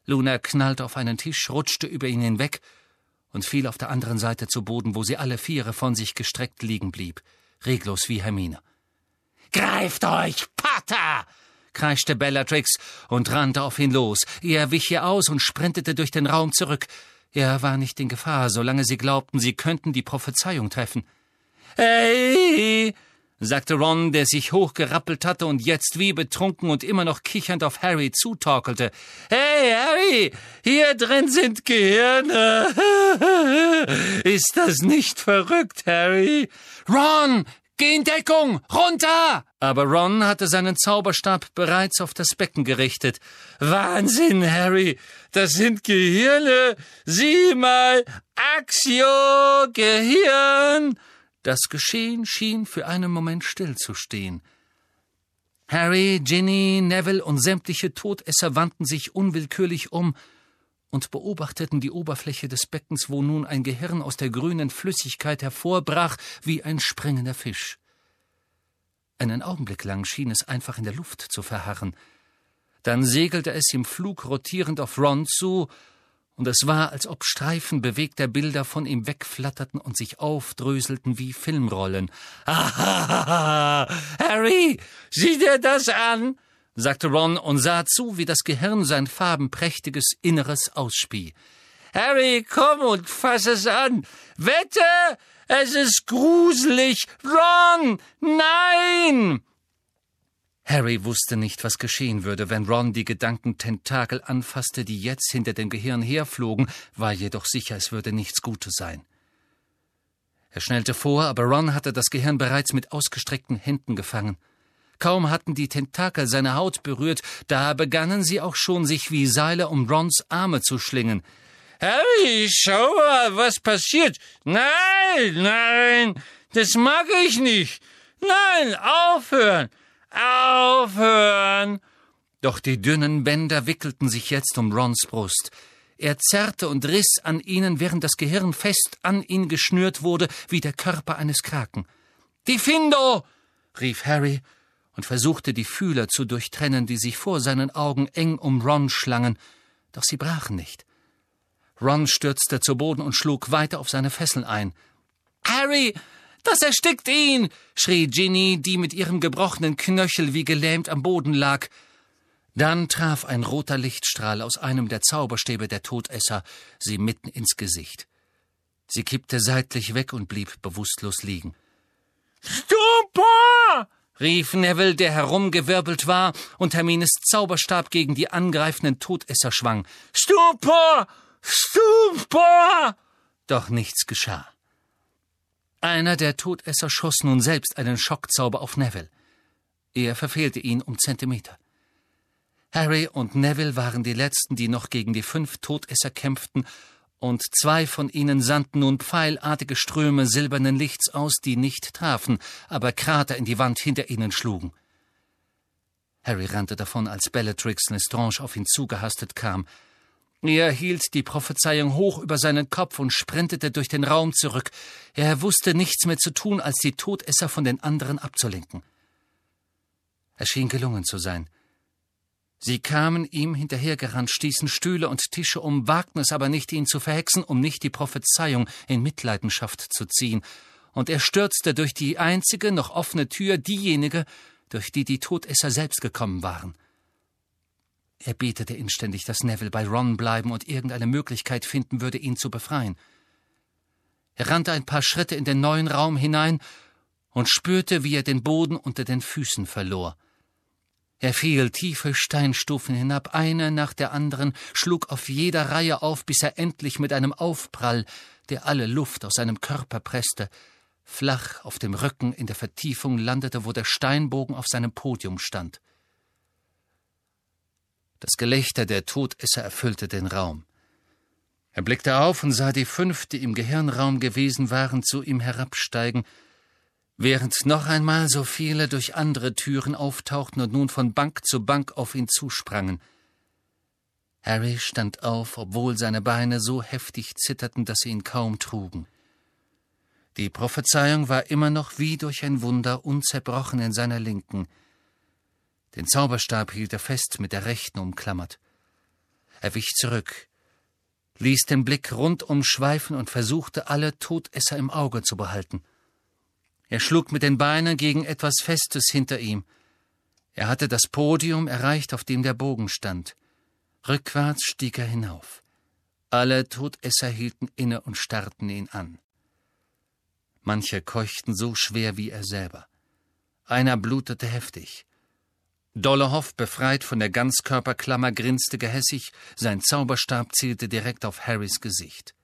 Luna knallte auf einen Tisch, rutschte über ihn hinweg und fiel auf der anderen Seite zu Boden, wo sie alle Viere von sich gestreckt liegen blieb, reglos wie Hermine. Greift euch, Pater! kreischte Bellatrix und rannte auf ihn los. Er wich ihr aus und sprintete durch den Raum zurück. Er war nicht in Gefahr, solange sie glaubten, sie könnten die Prophezeiung treffen. Hey! Sagte Ron, der sich hochgerappelt hatte und jetzt wie betrunken und immer noch kichernd auf Harry zutorkelte. Hey, Harry, hier drin sind Gehirne. Ist das nicht verrückt, Harry? Ron, Geh in Deckung! Runter! Aber Ron hatte seinen Zauberstab bereits auf das Becken gerichtet. Wahnsinn, Harry! Das sind Gehirne! Sieh mal! Axio! Gehirn! Das Geschehen schien für einen Moment stillzustehen. Harry, Ginny, Neville und sämtliche Todesser wandten sich unwillkürlich um und beobachteten die Oberfläche des Beckens, wo nun ein Gehirn aus der grünen Flüssigkeit hervorbrach wie ein springender Fisch. Einen Augenblick lang schien es einfach in der Luft zu verharren. Dann segelte es im Flug rotierend auf Ron zu, und es war, als ob Streifen bewegter Bilder von ihm wegflatterten und sich aufdröselten wie Filmrollen. Ahahaha! Harry, sieh dir das an! sagte Ron und sah zu, wie das Gehirn sein farbenprächtiges Inneres ausspie. Harry, komm und fass es an. Wette, es ist gruselig. Ron, nein! Harry wusste nicht, was geschehen würde, wenn Ron die Gedankententakel anfasste, die jetzt hinter dem Gehirn herflogen, war jedoch sicher, es würde nichts Gutes sein. Er schnellte vor, aber Ron hatte das Gehirn bereits mit ausgestreckten Händen gefangen. Kaum hatten die Tentakel seine Haut berührt, da begannen sie auch schon, sich wie Seile um Rons Arme zu schlingen. Harry, schau mal, was passiert. Nein, nein, das mag ich nicht. Nein, aufhören, aufhören. Doch die dünnen Bänder wickelten sich jetzt um Rons Brust. Er zerrte und riss an ihnen, während das Gehirn fest an ihn geschnürt wurde, wie der Körper eines Kraken. Diffindo! rief Harry und versuchte die Fühler zu durchtrennen, die sich vor seinen Augen eng um Ron schlangen, doch sie brachen nicht. Ron stürzte zu Boden und schlug weiter auf seine Fesseln ein. Harry, das erstickt ihn! schrie Ginny, die mit ihrem gebrochenen Knöchel wie gelähmt am Boden lag. Dann traf ein roter Lichtstrahl aus einem der Zauberstäbe der Todesser sie mitten ins Gesicht. Sie kippte seitlich weg und blieb bewusstlos liegen. Stupor! rief Neville, der herumgewirbelt war und Hermines Zauberstab gegen die angreifenden Todesser schwang. Stupor! Stupor! Doch nichts geschah. Einer der Todesser schoss nun selbst einen Schockzauber auf Neville. Er verfehlte ihn um Zentimeter. Harry und Neville waren die letzten, die noch gegen die fünf Todesser kämpften und zwei von ihnen sandten nun pfeilartige Ströme silbernen Lichts aus, die nicht trafen, aber Krater in die Wand hinter ihnen schlugen. Harry rannte davon, als Bellatrix Lestrange auf ihn zugehastet kam. Er hielt die Prophezeiung hoch über seinen Kopf und sprintete durch den Raum zurück. Er wusste nichts mehr zu tun, als die Todesser von den anderen abzulenken. Es schien gelungen zu sein. Sie kamen ihm hinterhergerannt, stießen Stühle und Tische um, wagten es aber nicht, ihn zu verhexen, um nicht die Prophezeiung in Mitleidenschaft zu ziehen, und er stürzte durch die einzige noch offene Tür, diejenige, durch die die Todesser selbst gekommen waren. Er betete inständig, dass Neville bei Ron bleiben und irgendeine Möglichkeit finden würde, ihn zu befreien. Er rannte ein paar Schritte in den neuen Raum hinein und spürte, wie er den Boden unter den Füßen verlor. Er fiel tiefe Steinstufen hinab, eine nach der anderen, schlug auf jeder Reihe auf, bis er endlich mit einem Aufprall, der alle Luft aus seinem Körper presste, flach auf dem Rücken in der Vertiefung landete, wo der Steinbogen auf seinem Podium stand. Das Gelächter der Todesser erfüllte den Raum. Er blickte auf und sah die fünf, die im Gehirnraum gewesen waren, zu ihm herabsteigen, während noch einmal so viele durch andere Türen auftauchten und nun von Bank zu Bank auf ihn zusprangen. Harry stand auf, obwohl seine Beine so heftig zitterten, dass sie ihn kaum trugen. Die Prophezeiung war immer noch wie durch ein Wunder unzerbrochen in seiner Linken. Den Zauberstab hielt er fest mit der rechten umklammert. Er wich zurück, ließ den Blick rundum schweifen und versuchte, alle Todesser im Auge zu behalten. Er schlug mit den Beinen gegen etwas Festes hinter ihm. Er hatte das Podium erreicht, auf dem der Bogen stand. Rückwärts stieg er hinauf. Alle Todesser hielten inne und starrten ihn an. Manche keuchten so schwer wie er selber. Einer blutete heftig. Dollehoff, befreit von der Ganzkörperklammer, grinste gehässig, sein Zauberstab zielte direkt auf Harrys Gesicht.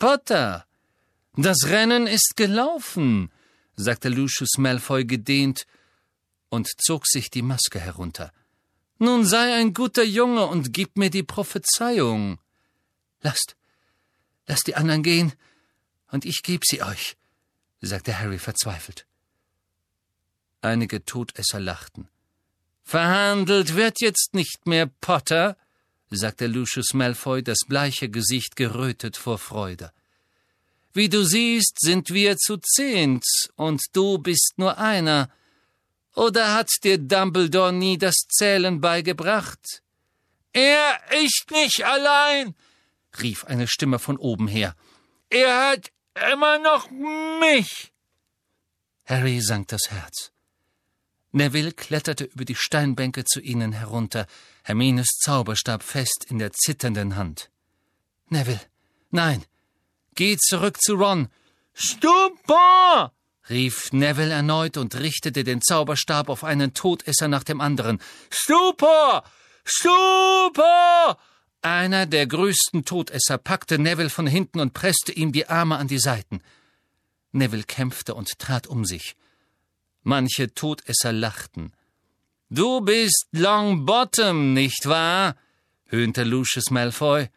Potter, das Rennen ist gelaufen, sagte Lucius Malfoy gedehnt und zog sich die Maske herunter. Nun sei ein guter Junge und gib mir die Prophezeiung. Lasst, lasst die anderen gehen, und ich geb sie euch, sagte Harry verzweifelt. Einige Todesser lachten. Verhandelt wird jetzt nicht mehr, Potter, sagte Lucius Malfoy, das bleiche Gesicht gerötet vor Freude. Wie du siehst, sind wir zu zehnt, und du bist nur einer. Oder hat dir Dumbledore nie das Zählen beigebracht? Er ist nicht allein, rief eine Stimme von oben her. Er hat immer noch mich. Harry sank das Herz. Neville kletterte über die Steinbänke zu ihnen herunter, Hermines Zauberstab fest in der zitternden Hand. Neville, nein, geh zurück zu Ron. Stupor! rief Neville erneut und richtete den Zauberstab auf einen Todesser nach dem anderen. Stupor! Stupor! Einer der größten Todesser packte Neville von hinten und presste ihm die Arme an die Seiten. Neville kämpfte und trat um sich. Manche Todesser lachten. Du bist Longbottom, nicht wahr? höhnte Lucius Malfoy.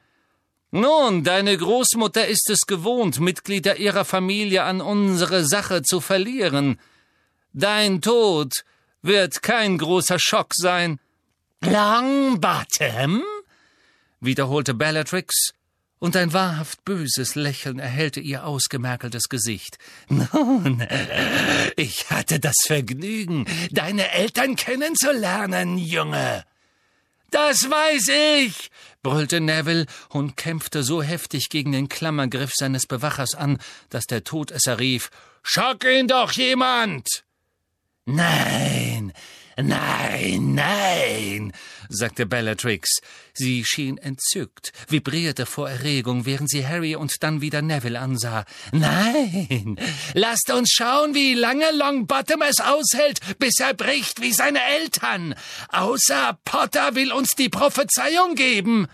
Nun, deine Großmutter ist es gewohnt, Mitglieder ihrer Familie an unsere Sache zu verlieren. Dein Tod wird kein großer Schock sein. Longbottom? wiederholte Bellatrix und ein wahrhaft böses Lächeln erhellte ihr ausgemerkeltes Gesicht. Nun, ich hatte das Vergnügen, deine Eltern kennenzulernen, Junge. Das weiß ich, brüllte Neville und kämpfte so heftig gegen den Klammergriff seines Bewachers an, dass der Todesser rief Schock ihn doch jemand. Nein, Nein, nein, sagte Bellatrix. Sie schien entzückt, vibrierte vor Erregung, während sie Harry und dann wieder Neville ansah. Nein, lasst uns schauen, wie lange Longbottom es aushält, bis er bricht wie seine Eltern. Außer Potter will uns die Prophezeiung geben.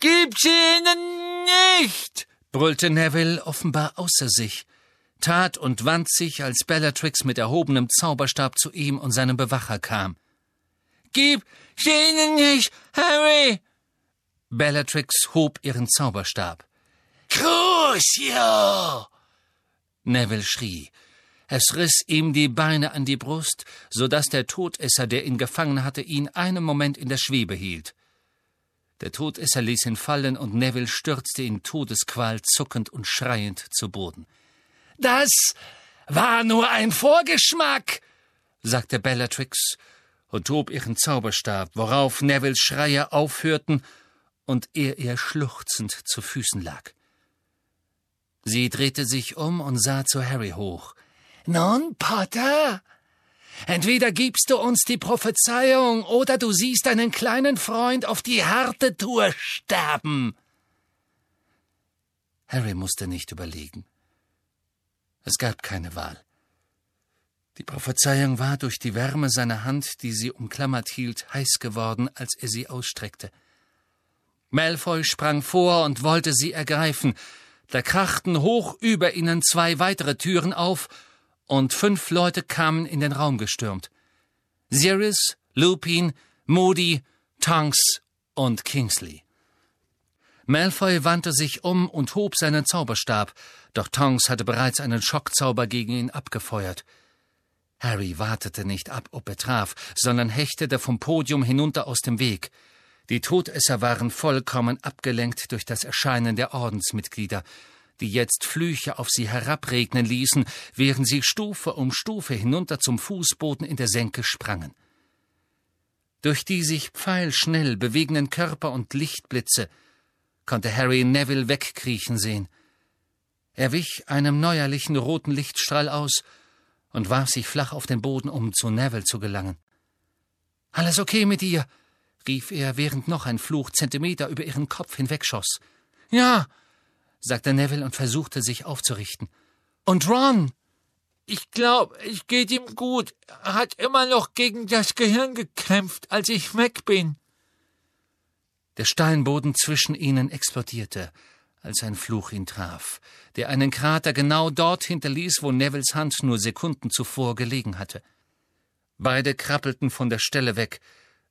Gib sie ihnen nicht, brüllte Neville offenbar außer sich tat und wand sich, als Bellatrix mit erhobenem Zauberstab zu ihm und seinem Bewacher kam. Gib sie nicht, Harry! Bellatrix hob ihren Zauberstab. Crucio! Neville schrie. Es riss ihm die Beine an die Brust, so dass der Todesser, der ihn gefangen hatte, ihn einen Moment in der Schwebe hielt. Der Todesser ließ ihn fallen, und Neville stürzte in Todesqual zuckend und schreiend zu Boden. Das war nur ein Vorgeschmack, sagte Bellatrix und hob ihren Zauberstab, worauf Nevilles Schreie aufhörten und er ihr schluchzend zu Füßen lag. Sie drehte sich um und sah zu Harry hoch. Nun, Potter, entweder gibst du uns die Prophezeiung oder du siehst deinen kleinen Freund auf die harte Tour sterben. Harry musste nicht überlegen. Es gab keine Wahl. Die Prophezeiung war durch die Wärme seiner Hand, die sie umklammert hielt, heiß geworden, als er sie ausstreckte. Malfoy sprang vor und wollte sie ergreifen. Da krachten hoch über ihnen zwei weitere Türen auf, und fünf Leute kamen in den Raum gestürmt. Sirius, Lupin, Moody, Tonks und Kingsley. Malfoy wandte sich um und hob seinen Zauberstab, doch Tonks hatte bereits einen Schockzauber gegen ihn abgefeuert. Harry wartete nicht ab, ob er traf, sondern hechtete vom Podium hinunter aus dem Weg. Die Todesser waren vollkommen abgelenkt durch das Erscheinen der Ordensmitglieder. die jetzt Flüche auf sie herabregnen ließen, während sie Stufe um Stufe hinunter zum Fußboden in der Senke sprangen. Durch die sich pfeilschnell bewegenden Körper und Lichtblitze konnte Harry Neville wegkriechen sehen. Er wich einem neuerlichen roten Lichtstrahl aus und warf sich flach auf den Boden, um zu Neville zu gelangen. Alles okay mit ihr? rief er, während noch ein Fluch Zentimeter über ihren Kopf hinwegschoss. Ja, sagte Neville und versuchte sich aufzurichten. Und Ron? Ich glaub, es geht ihm gut. Er hat immer noch gegen das Gehirn gekämpft, als ich weg bin. Der Steinboden zwischen ihnen explodierte, als ein Fluch ihn traf, der einen Krater genau dort hinterließ, wo Nevilles Hand nur Sekunden zuvor gelegen hatte. Beide krabbelten von der Stelle weg,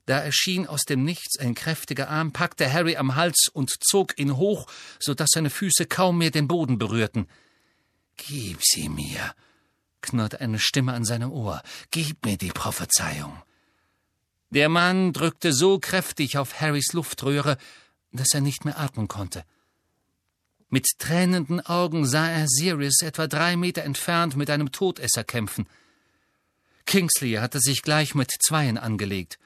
da erschien aus dem Nichts ein kräftiger Arm, packte Harry am Hals und zog ihn hoch, so dass seine Füße kaum mehr den Boden berührten. Gib sie mir, knurrte eine Stimme an seinem Ohr. Gib mir die Prophezeiung. Der Mann drückte so kräftig auf Harrys Luftröhre, dass er nicht mehr atmen konnte. Mit tränenden Augen sah er Sirius etwa drei Meter entfernt mit einem Todesser kämpfen. Kingsley hatte sich gleich mit Zweien angelegt.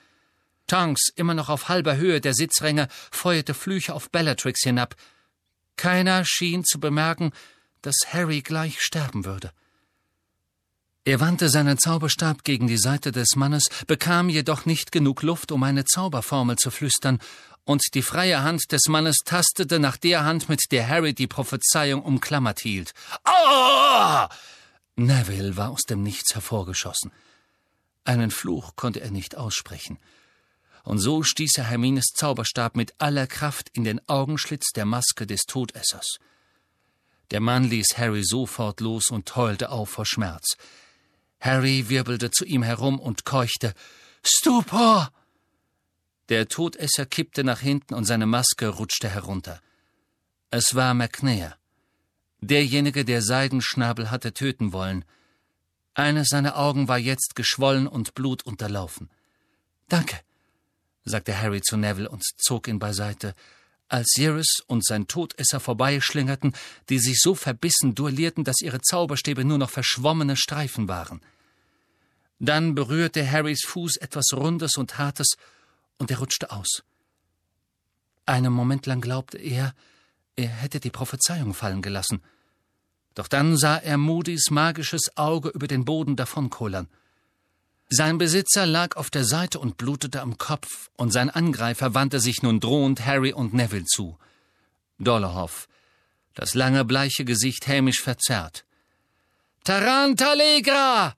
Tonks, immer noch auf halber Höhe der Sitzränge, feuerte Flüche auf Bellatrix hinab. Keiner schien zu bemerken, dass Harry gleich sterben würde. Er wandte seinen Zauberstab gegen die Seite des Mannes, bekam jedoch nicht genug Luft, um eine Zauberformel zu flüstern, und die freie Hand des Mannes tastete nach der Hand, mit der Harry die Prophezeiung umklammert hielt. Oh! Neville war aus dem Nichts hervorgeschossen. Einen Fluch konnte er nicht aussprechen und so stieß er Hermines Zauberstab mit aller Kraft in den Augenschlitz der Maske des Todessers. Der Mann ließ Harry sofort los und heulte auf vor Schmerz. Harry wirbelte zu ihm herum und keuchte Stupor. Der Todesser kippte nach hinten und seine Maske rutschte herunter. Es war McNair, derjenige, der Seidenschnabel hatte töten wollen. Eines seiner Augen war jetzt geschwollen und blutunterlaufen. Danke, sagte Harry zu Neville und zog ihn beiseite. Als Sirius und sein Todesser vorbeischlingerten, die sich so verbissen duellierten, dass ihre Zauberstäbe nur noch verschwommene Streifen waren. Dann berührte Harrys Fuß etwas Rundes und Hartes, und er rutschte aus. Einen Moment lang glaubte er, er hätte die Prophezeiung fallen gelassen. Doch dann sah er Moody's magisches Auge über den Boden davonkollern. Sein Besitzer lag auf der Seite und blutete am Kopf, und sein Angreifer wandte sich nun drohend Harry und Neville zu. Dollerhoff, das lange bleiche Gesicht hämisch verzerrt. Tarantalegra!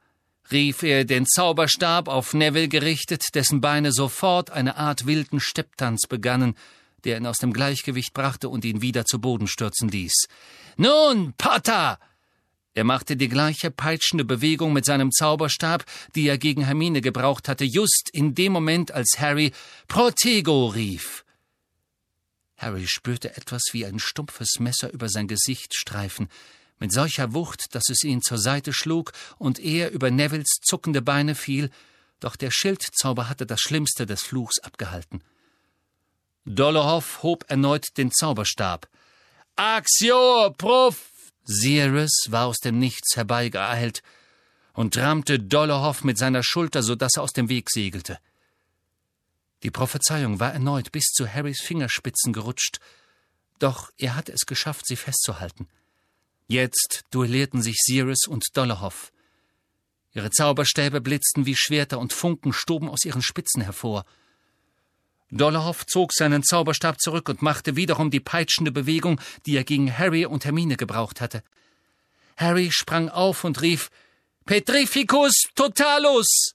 Rief er, den Zauberstab auf Neville gerichtet, dessen Beine sofort eine Art wilden Stepptanz begannen, der ihn aus dem Gleichgewicht brachte und ihn wieder zu Boden stürzen ließ. Nun, Potter! Er machte die gleiche peitschende Bewegung mit seinem Zauberstab, die er gegen Hermine gebraucht hatte, just in dem Moment, als Harry Protego rief. Harry spürte etwas wie ein stumpfes Messer über sein Gesicht streifen, mit solcher Wucht, dass es ihn zur Seite schlug und er über Nevilles zuckende Beine fiel, doch der Schildzauber hatte das Schlimmste des Fluchs abgehalten. Dolohov hob erneut den Zauberstab. Axio prof Sirius war aus dem Nichts herbeigeeilt und rammte Dollerhoff mit seiner Schulter, so dass er aus dem Weg segelte. Die Prophezeiung war erneut bis zu Harrys Fingerspitzen gerutscht, doch er hatte es geschafft, sie festzuhalten. Jetzt duellierten sich Sirius und Dollerhoff. Ihre Zauberstäbe blitzten wie Schwerter und Funken stoben aus ihren Spitzen hervor – Dollarhoff zog seinen Zauberstab zurück und machte wiederum die peitschende Bewegung, die er gegen Harry und Hermine gebraucht hatte. Harry sprang auf und rief Petrificus totalus.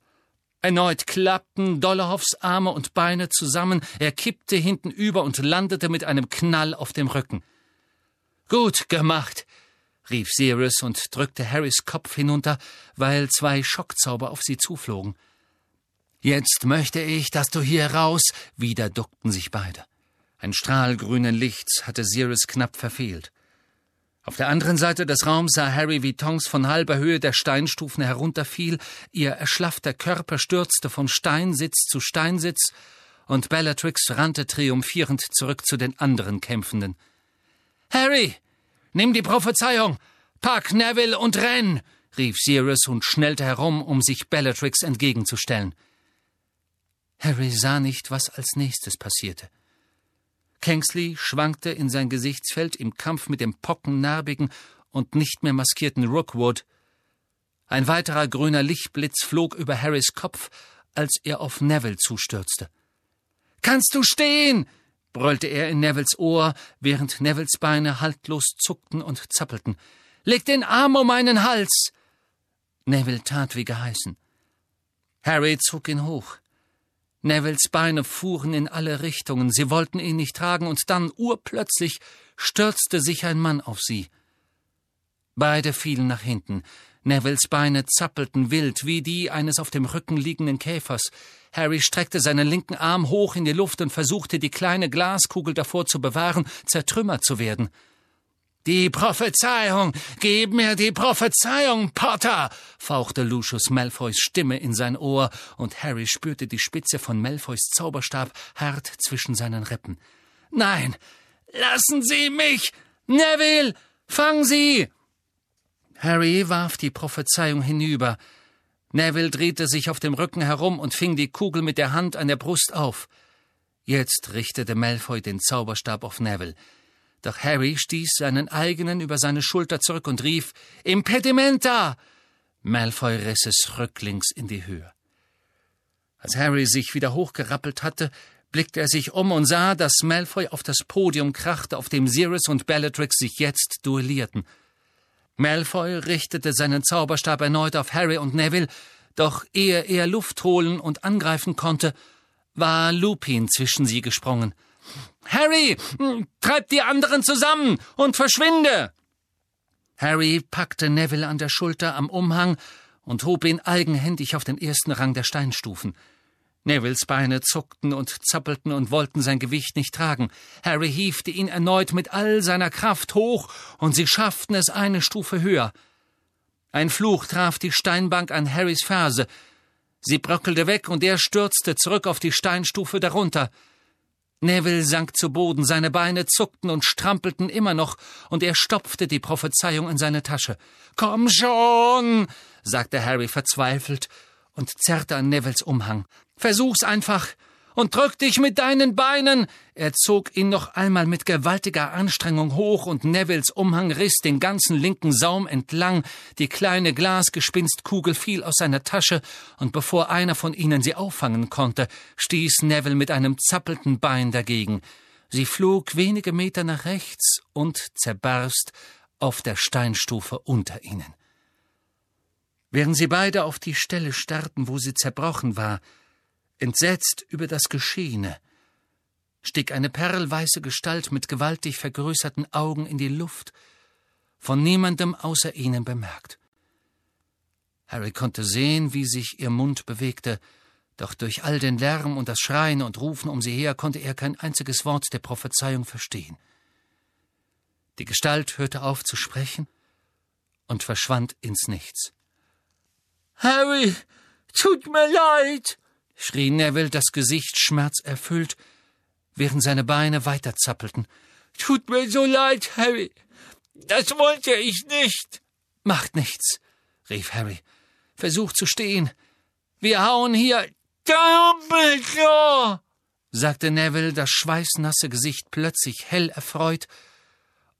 Erneut klappten Dollarhoffs Arme und Beine zusammen, er kippte hinten über und landete mit einem Knall auf dem Rücken. Gut gemacht, rief Sirius und drückte Harrys Kopf hinunter, weil zwei Schockzauber auf sie zuflogen. Jetzt möchte ich, dass du hier raus. Wieder duckten sich beide. Ein Strahl grünen Lichts hatte Sirius knapp verfehlt. Auf der anderen Seite des Raums sah Harry, wie Tonks von halber Höhe der Steinstufen herunterfiel, ihr erschlaffter Körper stürzte von Steinsitz zu Steinsitz, und Bellatrix rannte triumphierend zurück zu den anderen Kämpfenden. Harry! Nimm die Prophezeiung! Pack Neville und renn! rief Sirius und schnellte herum, um sich Bellatrix entgegenzustellen. Harry sah nicht, was als nächstes passierte. Kingsley schwankte in sein Gesichtsfeld im Kampf mit dem pockennarbigen und nicht mehr maskierten Rookwood. Ein weiterer grüner Lichtblitz flog über Harrys Kopf, als er auf Neville zustürzte. Kannst du stehen? Brüllte er in Nevilles Ohr, während Nevilles Beine haltlos zuckten und zappelten. Leg den Arm um meinen Hals! Neville tat wie geheißen. Harry zog ihn hoch. Nevilles Beine fuhren in alle Richtungen, sie wollten ihn nicht tragen, und dann, urplötzlich, stürzte sich ein Mann auf sie. Beide fielen nach hinten. Nevilles Beine zappelten wild wie die eines auf dem Rücken liegenden Käfers. Harry streckte seinen linken Arm hoch in die Luft und versuchte, die kleine Glaskugel davor zu bewahren, zertrümmert zu werden. Die Prophezeiung! Gib mir die Prophezeiung, Potter! fauchte Lucius Malfoys Stimme in sein Ohr, und Harry spürte die Spitze von Malfoys Zauberstab hart zwischen seinen Rippen. Nein! Lassen Sie mich! Neville! Fang sie! Harry warf die Prophezeiung hinüber. Neville drehte sich auf dem Rücken herum und fing die Kugel mit der Hand an der Brust auf. Jetzt richtete Malfoy den Zauberstab auf Neville. Doch Harry stieß seinen eigenen über seine Schulter zurück und rief Impedimenta. Malfoy riss es rücklings in die Höhe. Als Harry sich wieder hochgerappelt hatte, blickte er sich um und sah, dass Malfoy auf das Podium krachte, auf dem Sirius und Bellatrix sich jetzt duellierten. Malfoy richtete seinen Zauberstab erneut auf Harry und Neville, doch ehe er Luft holen und angreifen konnte, war Lupin zwischen sie gesprungen. Harry, treib die anderen zusammen und verschwinde! Harry packte Neville an der Schulter am Umhang und hob ihn eigenhändig auf den ersten Rang der Steinstufen. Nevilles Beine zuckten und zappelten und wollten sein Gewicht nicht tragen. Harry hiefte ihn erneut mit all seiner Kraft hoch, und sie schafften es eine Stufe höher. Ein Fluch traf die Steinbank an Harrys Ferse. Sie bröckelte weg, und er stürzte zurück auf die Steinstufe darunter. Neville sank zu Boden, seine Beine zuckten und strampelten immer noch, und er stopfte die Prophezeiung in seine Tasche. Komm schon, sagte Harry verzweifelt und zerrte an Nevilles Umhang. Versuch's einfach und drück dich mit deinen Beinen. Er zog ihn noch einmal mit gewaltiger Anstrengung hoch, und Nevilles Umhang riss den ganzen linken Saum entlang, die kleine Glasgespinstkugel fiel aus seiner Tasche, und bevor einer von ihnen sie auffangen konnte, stieß Neville mit einem zappelnden Bein dagegen. Sie flog wenige Meter nach rechts und zerbarst auf der Steinstufe unter ihnen. Während sie beide auf die Stelle starrten, wo sie zerbrochen war, entsetzt über das Geschehene, stieg eine perlweiße Gestalt mit gewaltig vergrößerten Augen in die Luft, von niemandem außer ihnen bemerkt. Harry konnte sehen, wie sich ihr Mund bewegte, doch durch all den Lärm und das Schreien und Rufen um sie her konnte er kein einziges Wort der Prophezeiung verstehen. Die Gestalt hörte auf zu sprechen und verschwand ins Nichts. Harry, tut mir leid, schrie Neville, das Gesicht schmerzerfüllt, während seine Beine weiterzappelten. Tut mir so leid, Harry. Das wollte ich nicht. Macht nichts, rief Harry. Versuch zu stehen. Wir hauen hier. Dumbledore! sagte Neville, das schweißnasse Gesicht plötzlich hell erfreut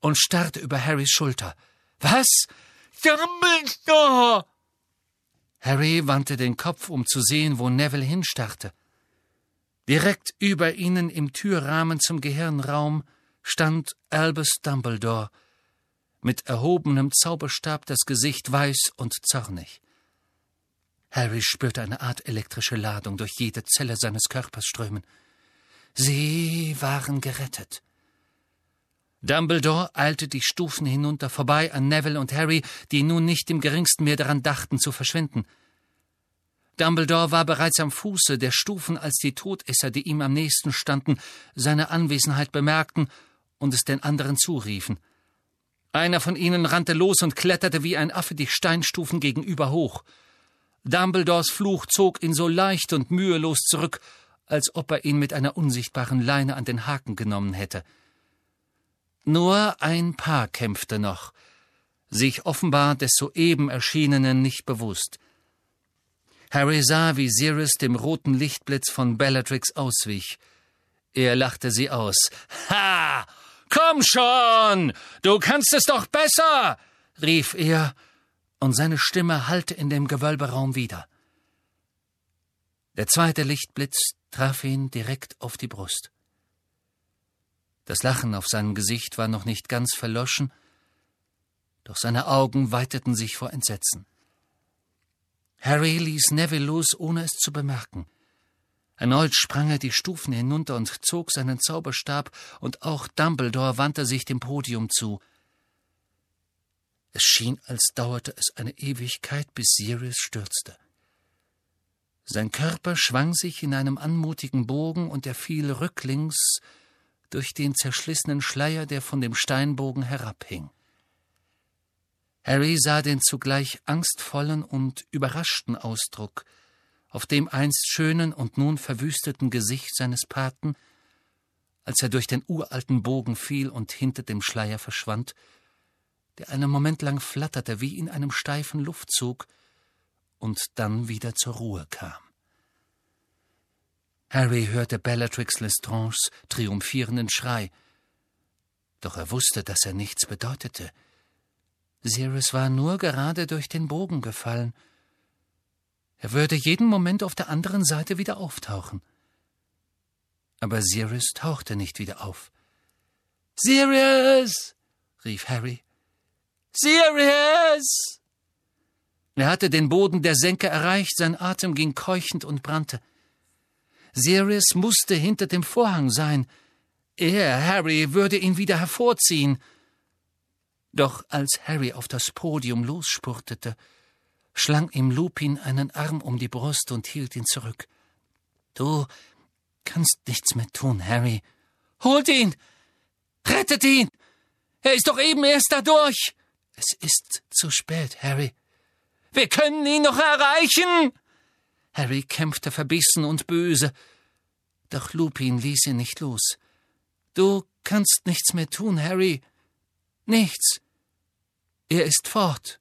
und starrte über Harrys Schulter. Was? Dumbledore! Harry wandte den Kopf, um zu sehen, wo Neville hinstarrte. Direkt über ihnen im Türrahmen zum Gehirnraum stand Albus Dumbledore, mit erhobenem Zauberstab das Gesicht weiß und zornig. Harry spürte eine Art elektrische Ladung durch jede Zelle seines Körpers strömen. Sie waren gerettet. Dumbledore eilte die Stufen hinunter, vorbei an Neville und Harry, die nun nicht im geringsten mehr daran dachten zu verschwinden. Dumbledore war bereits am Fuße der Stufen, als die Todesser, die ihm am nächsten standen, seine Anwesenheit bemerkten und es den anderen zuriefen. Einer von ihnen rannte los und kletterte wie ein Affe die Steinstufen gegenüber hoch. Dumbledores Fluch zog ihn so leicht und mühelos zurück, als ob er ihn mit einer unsichtbaren Leine an den Haken genommen hätte. Nur ein Paar kämpfte noch, sich offenbar des soeben Erschienenen nicht bewusst. Harry sah, wie Sirius dem roten Lichtblitz von Bellatrix auswich. Er lachte sie aus. Ha! Komm schon! Du kannst es doch besser! rief er, und seine Stimme hallte in dem Gewölberaum wieder. Der zweite Lichtblitz traf ihn direkt auf die Brust. Das Lachen auf seinem Gesicht war noch nicht ganz verloschen, doch seine Augen weiteten sich vor Entsetzen. Harry ließ Neville los, ohne es zu bemerken. Erneut sprang er die Stufen hinunter und zog seinen Zauberstab, und auch Dumbledore wandte sich dem Podium zu. Es schien, als dauerte es eine Ewigkeit, bis Sirius stürzte. Sein Körper schwang sich in einem anmutigen Bogen, und er fiel rücklings durch den zerschlissenen Schleier, der von dem Steinbogen herabhing. Harry sah den zugleich angstvollen und überraschten Ausdruck auf dem einst schönen und nun verwüsteten Gesicht seines Paten, als er durch den uralten Bogen fiel und hinter dem Schleier verschwand, der einen Moment lang flatterte wie in einem steifen Luftzug und dann wieder zur Ruhe kam. Harry hörte Bellatrix Lestranges triumphierenden Schrei, doch er wusste, dass er nichts bedeutete. Sirius war nur gerade durch den Bogen gefallen. Er würde jeden Moment auf der anderen Seite wieder auftauchen. Aber Sirius tauchte nicht wieder auf. Sirius! rief Harry. Sirius! Er hatte den Boden der Senke erreicht, sein Atem ging keuchend und brannte. Sirius musste hinter dem Vorhang sein. Er, Harry, würde ihn wieder hervorziehen. Doch als Harry auf das Podium losspurtete, schlang ihm Lupin einen Arm um die Brust und hielt ihn zurück. Du kannst nichts mehr tun, Harry. Holt ihn! Rettet ihn! Er ist doch eben erst dadurch! Es ist zu spät, Harry. Wir können ihn noch erreichen! Harry kämpfte verbissen und böse, doch Lupin ließ ihn nicht los. Du kannst nichts mehr tun, Harry. Nichts. Er ist fort.